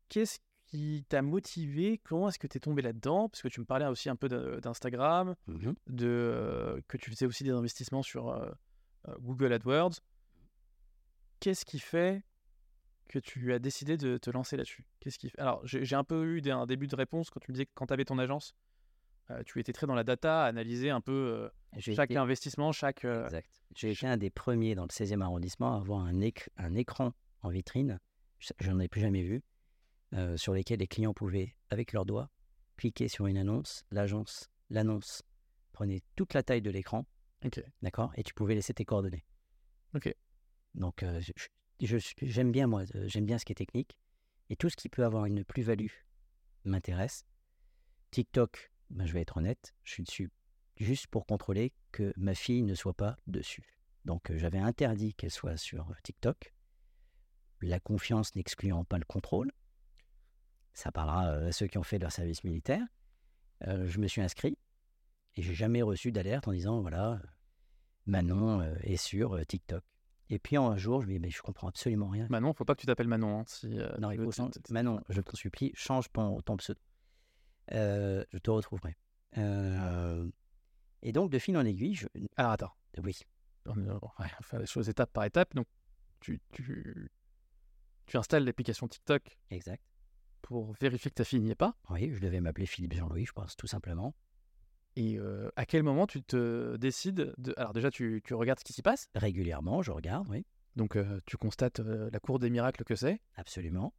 Qu'est-ce qui t'a motivé? Comment est-ce que tu es tombé là-dedans? Parce que tu me parlais aussi un peu d'Instagram, Mhm. de, euh, que tu faisais aussi des investissements sur euh, euh, Google AdWords. Qu'est-ce qui fait que tu as décidé de te lancer là-dessus? Qu'est-ce qui fait... Alors, j'ai un peu eu des- un début de réponse quand tu me disais que quand tu avais ton agence, euh, tu étais très dans la data, analyser un peu chaque été- investissement, chaque. Exact. J'ai été un des premiers dans le 16e arrondissement à avoir un, éc- un écran en vitrine, je- j'en ai plus jamais vu, euh, sur lesquels les clients pouvaient, avec leurs doigts, cliquer sur une annonce. L'agence, l'annonce prenait toute la taille de l'écran, d'accord Et tu pouvais laisser tes coordonnées. Ok. Donc, euh, j'aime bien, moi, euh, j'aime bien ce qui est technique. Et tout ce qui peut avoir une plus-value m'intéresse. TikTok, ben, je vais être honnête, je suis dessus juste pour contrôler que ma fille ne soit pas dessus. Donc, j'avais interdit qu'elle soit sur TikTok. La confiance n'excluant pas le contrôle. Ça parlera euh, à ceux qui ont fait leur service militaire. Euh, je me suis inscrit et j'ai jamais reçu d'alerte en disant voilà, Manon euh, est sur TikTok. Et puis un jour, je me dis mais je comprends absolument rien. Manon, faut pas que tu t'appelles Manon. hein, si, euh, Non, il faut te- te- te- Manon, je t'en supplie, change ton, ton pseudo. Euh, je te retrouverai. Et donc, de fil en aiguille, je... Alors, attends. oui, On va on va faire les choses étape par étape. Donc, tu, tu, tu installes l'application TikTok exact. pour vérifier que ta fille n'y est pas. Oui, je devais m'appeler Philippe Jean-Louis, je pense, tout simplement. Et euh, à quel moment tu te décides de... Alors déjà, tu, tu regardes ce qui s'y passe? Régulièrement, je regarde, oui, Donc, euh, tu constates euh, la cour des miracles que c'est? absolument.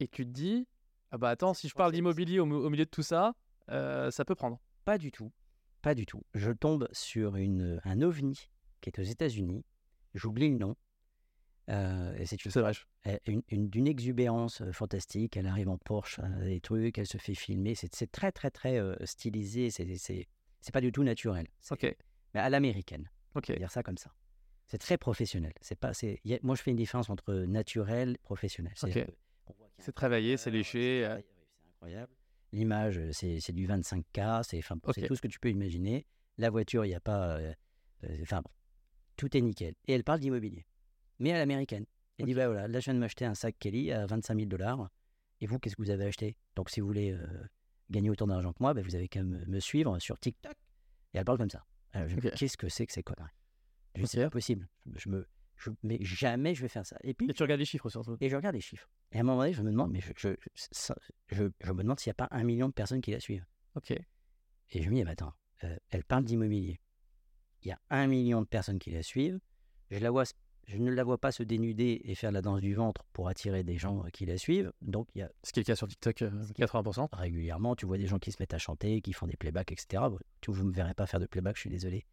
Et tu te dis, ah bah attends, si je parle d'immobilier au, au milieu de tout ça, euh, ça peut prendre. Pas du tout. Pas du tout. Je tombe sur une, un ovni qui est aux États-Unis. J'oublie le nom. Euh, et c'est une d'une exubérance fantastique. Elle arrive en Porsche, euh, des trucs, elle se fait filmer. C'est, très, très, très euh, stylisé. C'est, pas du tout naturel. Ok, Mais à l'américaine, ok. on va dire ça comme ça. C'est très professionnel. C'est pas, a- moi, je fais une différence entre naturel et professionnel. C'est travaillé, c'est léché, c'est euh. c'est incroyable. L'image, c'est, du 25K. C'est, tout ce que tu peux imaginer. La voiture, il n'y a pas. euh, Enfin, tout est nickel. Et elle parle d'immobilier. Mais à l'américaine. Elle dit bah voilà, là, je viens de m'acheter un sac Kelly à 25 000 dollars. Et vous, qu'est-ce que vous avez acheté? Donc, si vous voulez euh, gagner autant d'argent que moi, bah, vous avez qu'à me, me suivre sur TikTok. Et elle parle comme ça. Qu'est-ce que c'est que ces conneries? Je dis, Ok. C'est pas possible. Je, me, je- mais jamais je vais faire ça. Et puis, Et tu regardes les chiffres surtout. et je regarde les chiffres. Et à un moment donné, je me demande, mais je, je, ça- je, je me demande s'il n'y a pas un million de personnes qui la suivent. Ok. Et je me dis, mais attends, euh, elle parle d'immobilier. Il y a un million de personnes qui la suivent. Je, la vois, je ne la vois pas se dénuder et faire la danse du ventre pour attirer des gens euh, qui la suivent. Donc, il y a Ce qui est le cas sur TikTok, euh, 80%. régulièrement, tu vois des gens qui se mettent à chanter, qui font des playbacks, etc. Bon, tu- vous ne me verrez pas faire de playback, je suis désolé.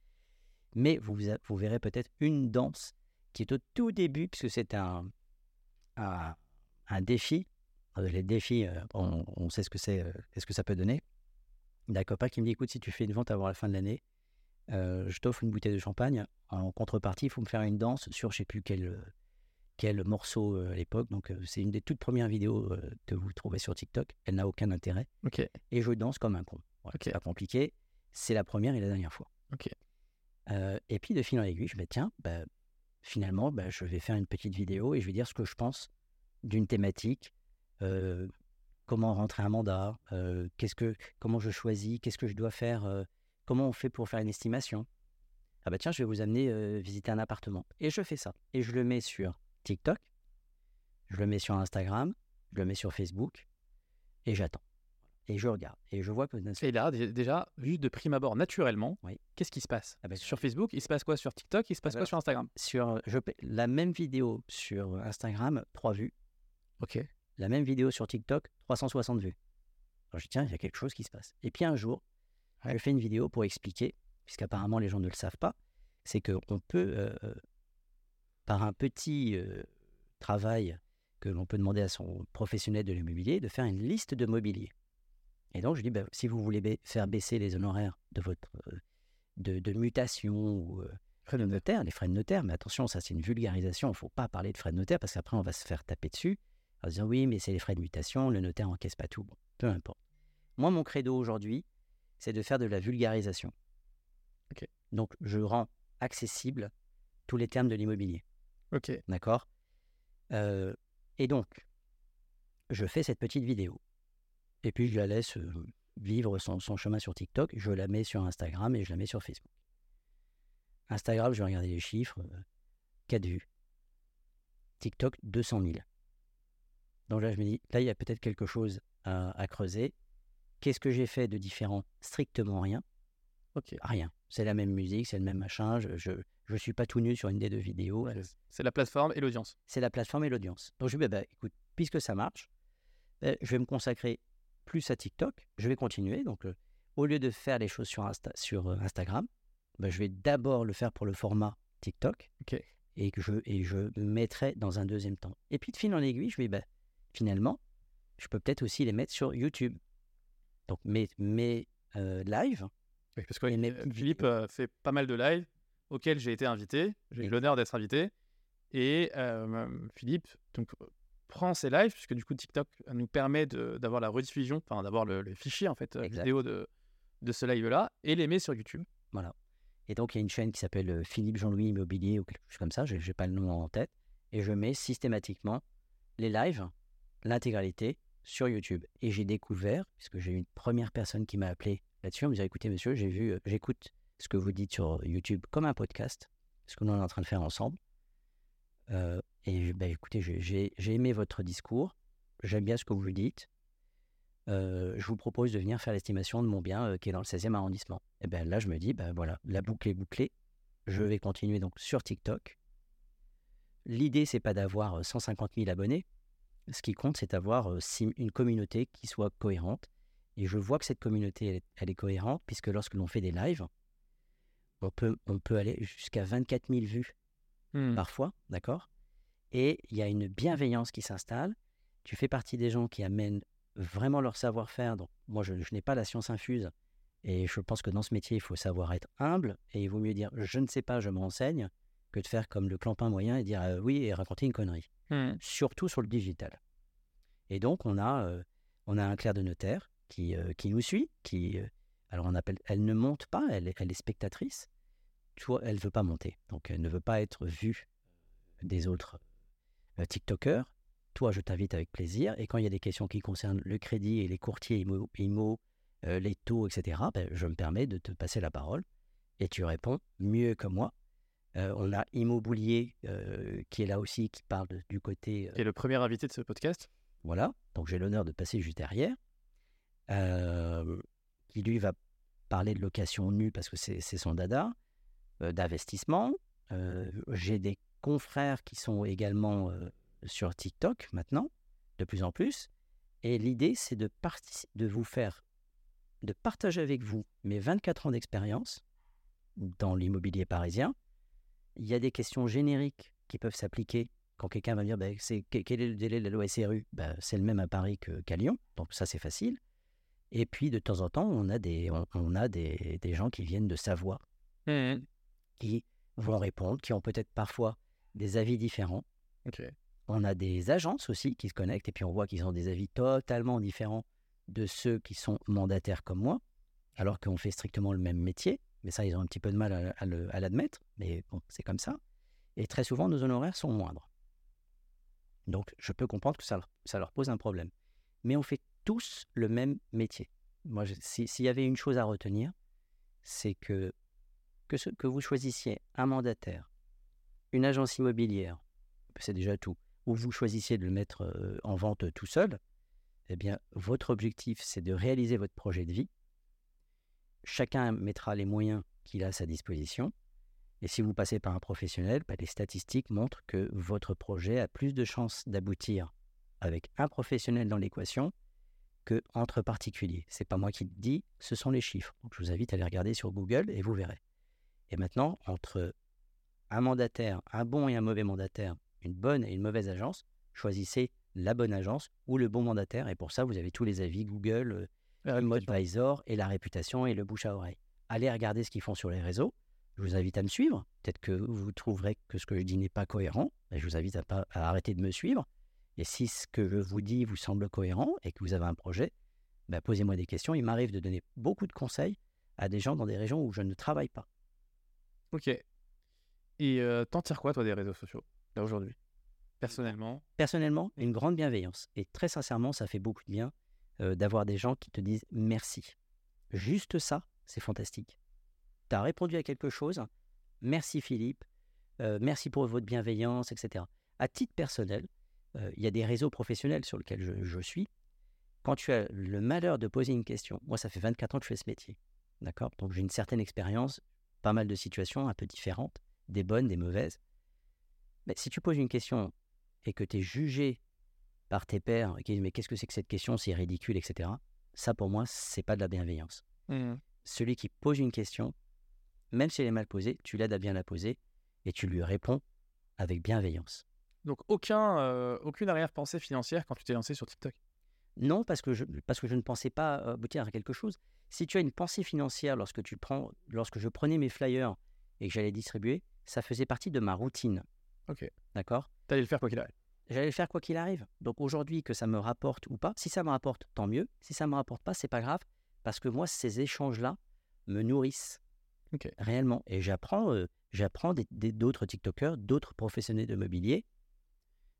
Mais vous, vous verrez peut-être une danse qui est au tout début, puisque c'est un, un, un défi. Euh, Les défis, euh, on, on sait ce que c'est, et ce que ça peut donner. D'un copain qui me dit, écoute, si tu fais une vente avant la fin de l'année, euh, je t'offre une bouteille de champagne. En contrepartie, il faut me faire une danse sur je sais plus quel, quel morceau euh, à l'époque. Donc, euh, c'est une des toutes premières vidéos que vous trouvez sur TikTok. Elle n'a aucun intérêt et je danse comme un con. Voilà, Ok. C'est pas compliqué. C'est la première et la dernière fois. Et puis de fil en aiguille, je me dis, tiens, bah, finalement, bah, je vais faire une petite vidéo et je vais dire ce que je pense d'une thématique. comment rentrer un mandat, qu'est-ce que, comment je choisis, qu'est-ce que je dois faire, comment on fait pour faire une estimation? Ah bah tiens, je vais vous amener euh, visiter un appartement. Et je fais ça. Et je le mets sur TikTok, je le mets sur Instagram, je le mets sur Facebook, et j'attends. Et je regarde. Et je vois que... Et là, dé- déjà, vu de prime abord, naturellement, Oui. qu'est-ce qui se passe? Ah bah, Sur Facebook, il se passe quoi? Sur TikTok, il se passe Ah bah quoi sur Instagram? sur je, la même vidéo sur Instagram, 3 vues. Ok. La même vidéo sur TikTok, 360 vues. Alors je dis, tiens, il y a quelque chose qui se passe. Et puis un jour, je fais une vidéo pour expliquer, puisqu'apparemment les gens ne le savent pas, c'est qu'on peut, euh, euh, par un petit euh, travail que l'on peut demander à son professionnel de l'immobilier, de faire une liste de mobilier. Et donc je dis, bah, si vous voulez faire baisser les honoraires de votre mutation ou frais de notaire, les frais de notaire, mais attention, ça c'est une vulgarisation, il ne faut pas parler de frais de notaire parce qu'après on va se faire taper dessus en disant oui, mais c'est les frais de mutation, le notaire encaisse pas tout. Bon, peu importe. Moi, mon credo aujourd'hui, c'est de faire de la vulgarisation. Donc, je rends accessible tous les termes de l'immobilier. Ok. D'accord? Euh, Et donc, je fais cette petite vidéo. Et puis, je la laisse euh, vivre son, chemin sur TikTok. Je la mets sur Instagram et je la mets sur Facebook. Instagram, je vais regarder les chiffres. 4 euh, vues. TikTok, 200 000. Donc là, je me dis, là, il y a peut-être quelque chose à, creuser. Qu'est-ce que j'ai fait de différent? Strictement rien. Ok. Rien. C'est la même musique, c'est le même machin. Je ne suis pas tout nu sur une des deux vidéos. c'est la plateforme et l'audience. C'est la plateforme et l'audience. Donc je me dis, bah, écoute, puisque ça marche, bah, je vais me consacrer plus à TikTok. Je vais continuer. Donc euh, au lieu de faire les choses sur, sur euh, Instagram, bah, je vais d'abord le faire pour le format TikTok. Ok. Et, que je, et je me mettrai dans un deuxième temps. Et puis de fil en aiguille, je vais, bah, finalement, je peux peut-être aussi les mettre sur YouTube. Donc mes, mes euh, lives. parce que Philippe fait pas mal de lives auxquels j'ai été invité. J'ai eu l'honneur d'être invité. Et Philippe donc, prend ces lives, puisque du coup TikTok nous permet d'avoir la rediffusion, enfin d'avoir le, fichier en fait vidéo de, de ce live-là, et les met sur YouTube. Voilà. Et donc il y a une chaîne qui s'appelle Philippe Jean-Louis Immobilier ou quelque chose comme ça, je n'ai pas le nom en tête, et je mets systématiquement les lives l'intégralité sur YouTube. Et j'ai découvert, puisque j'ai eu une première personne qui m'a appelé là-dessus, en me disant écoutez, monsieur, j'ai vu, euh, j'écoute ce que vous dites sur YouTube comme un podcast, ce que nous est en train de faire ensemble. Euh, et bah, écoutez, j'ai aimé votre discours, j'aime bien ce que vous dites. Euh, je vous propose de venir faire l'estimation de mon bien qui est dans le 16e arrondissement. Et bien là, je me dis, ben voilà, la boucle est bouclée. Je vais continuer donc sur TikTok. L'idée, c'est pas d'avoir 150 000 abonnés, ce qui compte, c'est d'avoir une communauté qui soit cohérente. Et je vois que cette communauté, elle, est cohérente, puisque lorsque l'on fait des lives, on peut, on peut aller jusqu'à 24 000 vues mmh. parfois, d'accord? Et il y a une bienveillance qui s'installe. Tu fais partie des gens qui amènent vraiment leur savoir-faire. Donc, moi, je, n'ai pas la science infuse. Et je pense que dans ce métier, il faut savoir être humble. Et il vaut mieux dire je ne sais pas, je me renseigne, que de faire comme le clampin moyen et dire oui et raconter une connerie. Mmh. surtout sur le digital. Et donc, on a, euh, on a un clerc de notaire qui, euh, qui nous suit, qui, alors on appelle, elle ne monte pas, elle, elle est spectatrice. Toi, elle ne veut pas monter, donc elle ne veut pas être vue des autres TikTokers. Toi, je t'invite avec plaisir. Et quand il y a des questions qui concernent le crédit et les courtiers IMO, les taux, etc., ben, je me permets de te passer la parole et tu réponds mieux que moi euh, on a Immobilier euh, qui est là aussi, qui parle du côté. Euh, qui est le premier invité de ce podcast. Voilà, donc j'ai l'honneur de passer juste derrière. qui lui va parler de location nue parce que c'est son dada, d'investissement. j'ai des confrères qui sont également sur TikTok maintenant, de plus en plus. Et l'idée, c'est de, de vous faire, de partager avec vous mes 24 ans d'expérience dans l'immobilier parisien il y a des questions génériques qui peuvent s'appliquer quand quelqu'un va me dire bah, quel est le délai de la loi SRU bah, C'est le même à Paris qu'à Lyon, donc ça c'est facile. Et puis de temps en temps, on a des, on, a des, des, gens qui viennent de Savoie, mmh qui vont répondre, qui ont peut-être parfois des avis différents. On a des agences aussi qui se connectent et puis on voit qu'ils ont des avis totalement différents de ceux qui sont mandataires comme moi, alors qu'on fait strictement le même métier mais ça, ils ont un petit peu de mal à, l'admettre, mais bon, c'est comme ça. Et très souvent, nos honoraires sont moindres. Donc, je peux comprendre que ça, leur pose un problème. Mais on fait tous le même métier. Moi, s'il y avait une chose à retenir, c'est que que, ce, que vous choisissiez un mandataire, une agence immobilière, c'est déjà tout, ou vous choisissiez de le mettre euh, en vente tout seul, eh bien, votre objectif, c'est de réaliser votre projet de vie chacun mettra les moyens qu'il a à sa disposition. Et si vous passez par un professionnel, bah, les statistiques montrent que votre projet a plus de chances d'aboutir avec un professionnel dans l'équation que entre particuliers. C'est pas moi qui le dis, ce sont les chiffres. Je vous invite à les regarder sur Google et vous verrez. Et maintenant, entre un mandataire, un bon et un mauvais mandataire, une bonne et une mauvaise agence, choisissez la bonne agence ou le bon mandataire. Et pour ça, vous avez tous les avis Google, euh, Advisor et la réputation et le bouche à oreille. Allez regarder ce qu'ils font sur les réseaux. Je vous invite à me suivre. Peut-être que vous trouverez que ce que je dis n'est pas cohérent. je vous invite à, à arrêter de me suivre. Et si ce que je vous dis vous semble cohérent et que vous avez un projet, ben, posez-moi des questions. Il m'arrive de donner beaucoup de conseils à des gens dans des régions où je ne travaille pas. Ok. Et euh, t'en tires quoi, toi, des réseaux sociaux, là, aujourd'hui? Personnellement? Personnellement, une grande bienveillance. Et très sincèrement, ça fait beaucoup de bien euh, d'avoir des gens qui te disent merci. Juste ça, c'est fantastique. Tu as répondu à quelque chose. Merci Philippe. Euh, merci pour votre bienveillance, etc. À titre personnel, il y a des réseaux professionnels sur lesquels je, je, suis. Quand tu as le malheur de poser une question, moi ça fait 24 ans que je fais ce métier, d'accord? Donc j'ai une certaine expérience, pas mal de situations un peu différentes, des bonnes, des mauvaises. Mais si tu poses une question et que tu es jugé par tes pairs, qui disent mais qu'est-ce que c'est que cette question, c'est ridicule, etc. Ça pour moi, c'est pas de la bienveillance. Mmh. Celui qui pose une question, même si elle est mal posée, tu l'aides à bien la poser et tu lui réponds avec bienveillance. Donc aucun, euh, aucune arrière-pensée financière quand tu t'es lancé sur TikTok? Non, parce que, je, parce que je ne pensais pas aboutir à quelque chose. Si tu as une pensée financière lorsque, tu prends, lorsque je prenais mes flyers et que j'allais distribuer, ça faisait partie de ma routine. Ok. D'accord? Tu allais le faire quoi qu'il arrive J'allais le faire quoi qu'il arrive. Donc aujourd'hui, que ça me rapporte ou pas, si ça me rapporte, tant mieux. Si ça ne me rapporte pas, c'est pas grave. Parce que moi, ces échanges-là me nourrissent. Réellement. Et j'apprends euh, j'apprends d'autres TikTokers, d'autres professionnels de mobilier.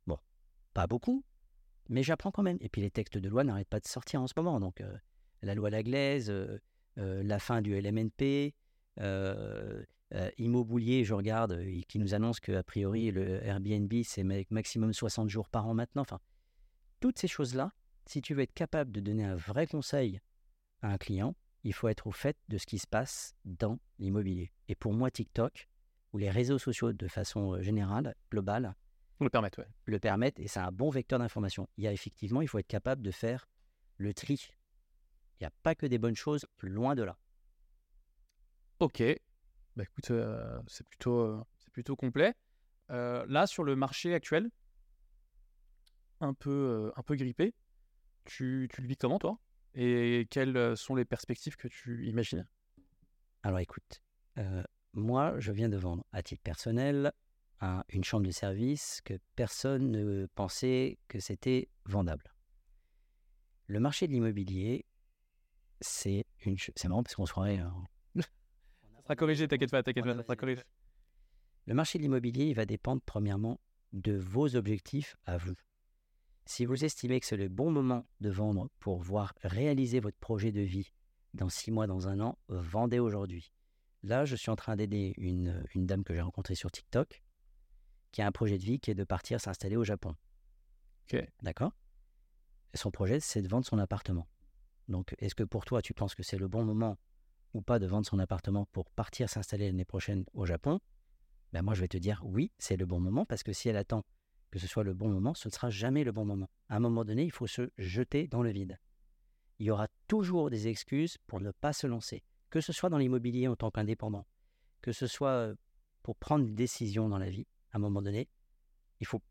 Bon, pas beaucoup, mais j'apprends quand même. Et puis les textes de loi n'arrêtent pas de sortir en ce moment. Donc euh, la loi Laglaise, euh, la fin du LMNP, Immobilier, je regarde, qui nous annonce qu'a priori le Airbnb, c'est maximum 60 jours par an maintenant. Enfin, toutes ces choses-là, si tu veux être capable de donner un vrai conseil à un client, il faut être au fait de ce qui se passe dans l'immobilier. Et pour moi, TikTok, ou les réseaux sociaux de façon générale, globale, le permettent, ouais. le permettent, et c'est un bon vecteur d'information. Il y a effectivement, il faut être capable de faire le tri. Il n'y a pas que des bonnes choses, loin de là. Ok, bah écoute, c'est plutôt, c'est plutôt complet. là, sur le marché actuel, un peu, un peu grippé, tu, tu le vis comment toi? Et quelles sont les perspectives que tu imagines? Alors écoute, moi, je viens de vendre à titre personnel une chambre de service que personne ne pensait que c'était vendable. Le marché de l'immobilier, c'est une... c'est marrant parce qu'on se croirait sera corrigé, t'inquiète pas, t'inquiète pas, ça sera corrigé. Le marché de l'immobilier, il va dépendre premièrement de vos objectifs à vous. Si vous estimez que c'est le bon moment de vendre pour voir réaliser votre projet de vie dans six mois, dans un an, vendez aujourd'hui. Là, je suis en train d'aider une, une, dame que j'ai rencontrée sur TikTok qui a un projet de vie qui est de partir s'installer au Japon. D'accord? Son projet, c'est de vendre son appartement. Donc, est-ce que pour toi, tu penses que c'est le bon moment ou pas de vendre son appartement pour partir s'installer l'année prochaine au Japon, ben moi je vais te dire oui, c'est le bon moment parce que si elle attend que ce soit le bon moment, ce ne sera jamais le bon moment. À un moment donné, il faut se jeter dans le vide. Il y aura toujours des excuses pour ne pas se lancer, que ce soit dans l'immobilier en tant qu'indépendant, que ce soit euh, pour prendre des décisions dans la vie. À un moment donné, il faut,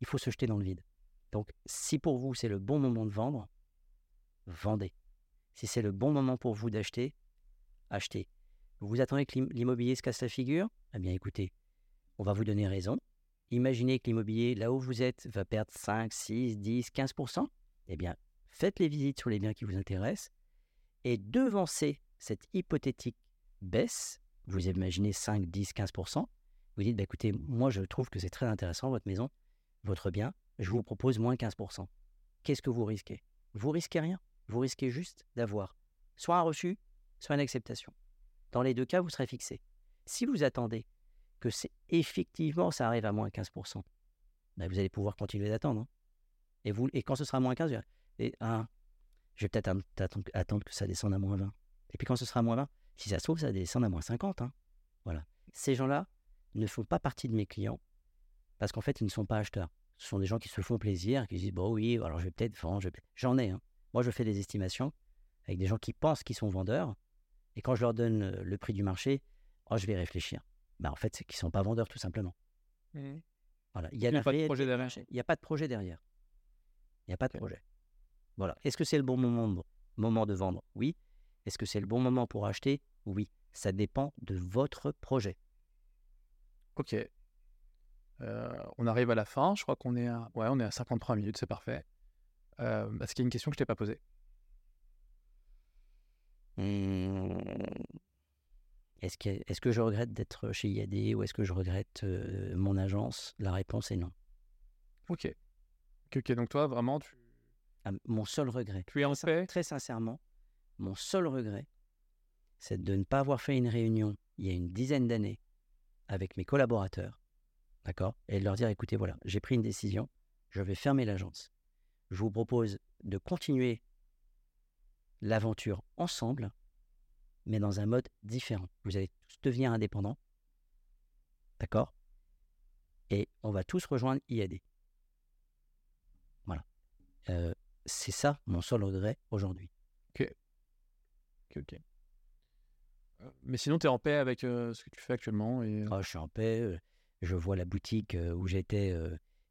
il faut se jeter dans le vide. Donc, si pour vous c'est le bon moment de vendre, vendez. Si c'est le bon moment pour vous d'acheter, acheter. Vous attendez que l'immobilier se casse la figure? Eh bien écoutez, on va vous donner raison. Imaginez que l'immobilier, là où vous êtes, va perdre 5, 6, 10, 15%. Eh bien, faites les visites sur les biens qui vous intéressent et devancez cette hypothétique baisse. Vous imaginez 5, 10, 15%. Vous dites, bah, écoutez, moi je trouve que c'est très intéressant, votre maison, votre bien. Je vous propose moins 15%. Qu'est-ce que vous risquez? Vous risquez rien. Vous risquez juste d'avoir soit un refus, soit une acceptation. Dans les deux cas, vous serez fixé. Si vous attendez que c'est effectivement ça arrive à moins 15%, ben vous allez pouvoir continuer d'attendre. Hein. Et, vous, et quand ce sera moins 15, et, ah, je vais peut-être attendre que ça descende à moins 20. Et puis quand ce sera à moins 20, si ça se trouve, ça descend à moins 50. Hein. Voilà. Ces gens-là ne font pas partie de mes clients parce qu'en fait, ils ne sont pas acheteurs. Ce sont des gens qui se font plaisir, qui se disent, bon oui, alors je vais peut-être vendre, j'en ai. Hein. Moi, je fais des estimations avec des gens qui pensent qu'ils sont vendeurs. Et quand je leur donne euh, le prix du marché, oh, je vais réfléchir. Ben, en fait, c'est qu'ils ne sont pas vendeurs, tout simplement. Mmh. Voilà. Il y a, pas de projet derrière. Il n'y a pas de projet derrière. Il n'y a pas de projet. Voilà. Est-ce que c'est le bon moment, moment de vendre? Oui. Est-ce que c'est le bon moment pour acheter? Oui. Ça dépend de votre projet. Ok. Euh, on arrive à la fin. Je crois qu'on est à, ouais, on est à 53 minutes. C'est parfait. Euh, Est-ce qu'il y a une question que je t'ai pas posée? Hum, Est-ce que, est-ce que je regrette d'être chez IAD ou est-ce que je regrette euh, mon agence? La réponse est non. Ok. Ok. Donc toi, vraiment, tu, Ah, mon seul regret, tu es en paix? très sincèrement, mon seul regret, c'est de ne pas avoir fait une réunion il y a une dizaine d'années avec mes collaborateurs, d'accord, et de leur dire, écoutez, voilà, j'ai pris une décision, je vais fermer l'agence. Je vous propose de continuer l'aventure ensemble, mais dans un mode différent. Vous allez tous devenir indépendants, d'accord, et on va tous rejoindre IAD. Voilà. Euh, c'est ça mon seul regret aujourd'hui. Ok, ok. Euh, Mais sinon, tu es en paix avec euh, ce que tu fais actuellement et... Ah, je suis en paix. euh, Je vois la boutique où j'étais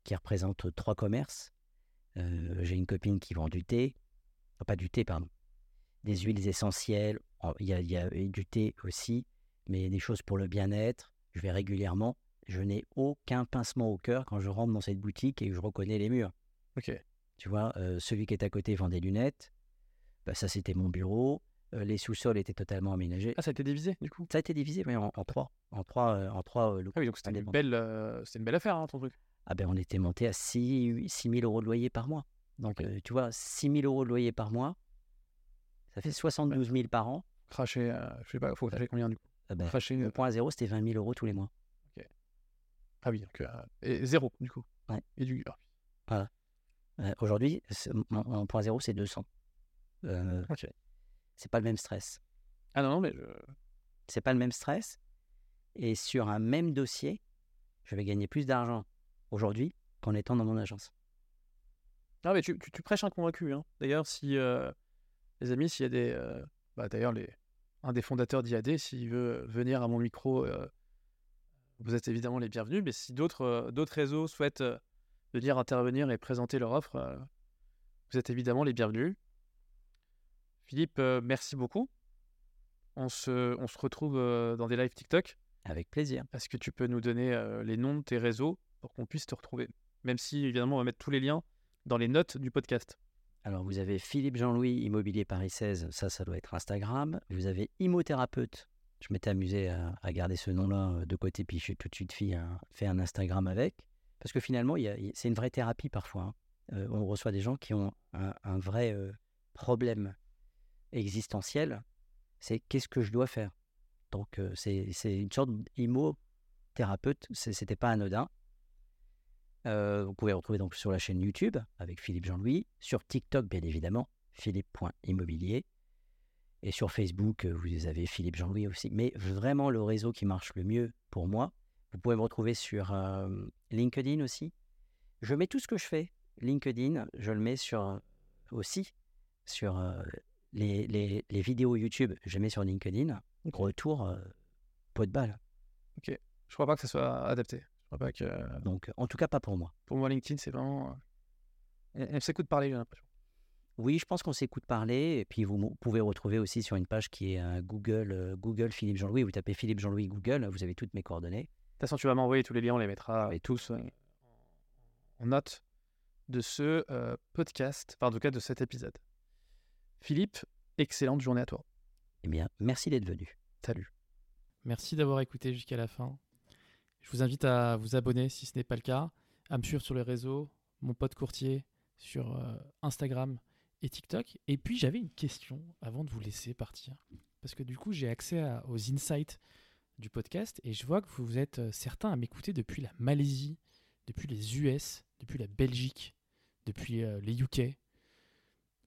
qui représente trois commerces. J'ai une copine qui vend du thé. Pas du thé, pardon. Des huiles essentielles. Il y a, il y a du thé aussi, mais des choses pour le bien-être. Je vais régulièrement. Je n'ai aucun pincement au cœur quand je rentre dans cette boutique et que je reconnais les murs. Ok. Tu vois, euh, celui qui est à côté vend des lunettes. Bah, ça, c'était mon bureau. Euh, les sous-sols étaient totalement aménagés. Ah, ça a été divisé, du coup? Ça a été divisé oui, en, en trois. En trois, euh, en trois euh, locaux Ah oui, donc c'était une belle, une belle affaire, hein, ton truc. Ah ben, on était monté à 6, 000 euros de loyer par mois. Donc, tu vois, 6 000 euros de loyer par mois, ça fait 72 000 par an. Cracher, euh, je sais pas, faut cracher combien, du coup? Ah ben, Cracher... le euh, point zéro, c'était 20 000 euros tous les mois. Ah oui, donc... euh, et zéro, du coup. Ouais. Et du... ah, Euh, Aujourd'hui, mon, mon point zéro, c'est 200. Euh, ok. c'est pas le même stress. Ah non, non, mais... je- C'est pas le même stress. Et sur un même dossier, je vais gagner plus d'argent aujourd'hui qu'en étant dans mon agence. Ah, mais tu, tu, tu prêches un convaincu, hein. D'ailleurs, si... euh, les amis, s'il y a des... euh, bah, d'ailleurs, un des fondateurs d'IAD, s'il veut venir à mon micro, euh, vous êtes évidemment les bienvenus. Mais si d'autres euh, d'autres réseaux souhaitent euh, venir intervenir et présenter leur offre, euh, vous êtes évidemment les bienvenus. Philippe, euh, merci beaucoup. On se, on se retrouve euh, dans des lives TikTok. Avec plaisir. Est-ce que tu peux nous donner euh, les noms de tes réseaux pour qu'on puisse te retrouver? Même si, évidemment, on va mettre tous les liens dans les notes du podcast. Alors, vous avez Philippe Jean-Louis, Immobilier Paris 16, ça, ça doit être Instagram. Vous avez Immothérapeute. Je m'étais amusé à, garder ce nom-là euh, de côté, puis j'ai tout de suite fait un, fait un Instagram avec. Parce que finalement, c'est une vraie thérapie parfois. hein. Euh, on reçoit des gens qui ont un, vrai euh, problème existentiel. C'est qu'est-ce que je dois faire? Donc, c'est une sorte d'immo-thérapeute. C'était pas anodin. Euh, vous pouvez retrouver donc sur la chaîne YouTube avec Philippe Jean-Louis, sur TikTok bien évidemment, philippe.immobilier, et sur Facebook, euh, vous avez Philippe Jean-Louis aussi. Mais vraiment le réseau qui marche le mieux pour moi, vous pouvez me retrouver sur euh, LinkedIn aussi. Je mets tout ce que je fais. LinkedIn, je le mets sur aussi sur euh, les, les- les vidéos YouTube, je les mets sur LinkedIn. Retour, pot de balle. Je crois pas que ça soit adapté. Je crois pas que. euh, Donc, en tout cas, pas pour moi. Pour moi, LinkedIn, c'est vraiment. euh, On, on s'écoute parler, j'ai l'impression. Oui, je pense qu'on s'écoute parler. Et puis, vous pouvez retrouver aussi sur une page qui est un Google, euh, Google Philippe Jean-Louis. Vous tapez Philippe Jean-Louis Google, vous avez toutes mes coordonnées. De toute façon, tu vas m'envoyer tous les liens, on les mettra Oui. tous euh, en note de ce euh, podcast, enfin, en tout cas de cet épisode. Philippe, excellente journée à toi. Eh bien, merci d'être venu. Salut. Merci d'avoir écouté jusqu'à la fin. Je vous invite à vous abonner si ce n'est pas le cas, à me suivre sur les réseaux, mon pote courtier sur euh, Instagram et TikTok. Et puis j'avais une question avant de vous laisser partir. Parce que du coup, j'ai accès aux insights du podcast et je vois que vous êtes euh, certains à m'écouter depuis la Malaisie, depuis les US, depuis la Belgique, depuis euh, les UK.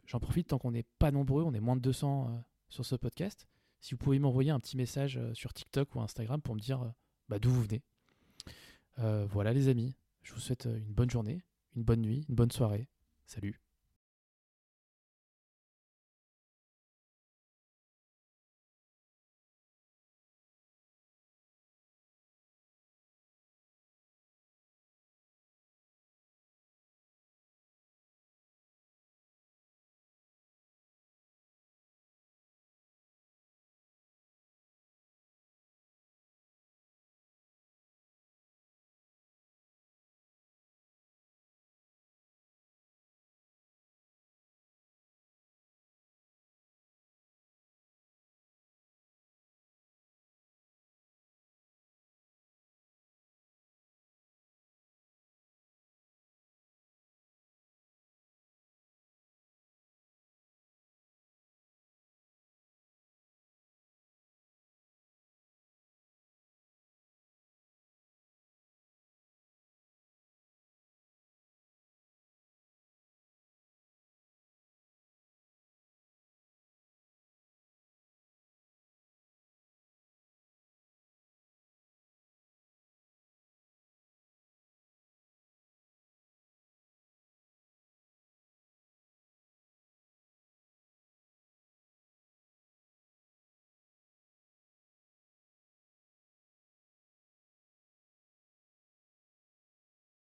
J'en profite tant qu'on n'est pas nombreux, on est moins de 200 euh, sur ce podcast. Si vous pouvez m'envoyer un petit message sur TikTok ou Instagram pour me dire bah, d'où vous venez. Euh, voilà les amis, je vous souhaite euh, une bonne journée, une bonne nuit, une bonne soirée. Salut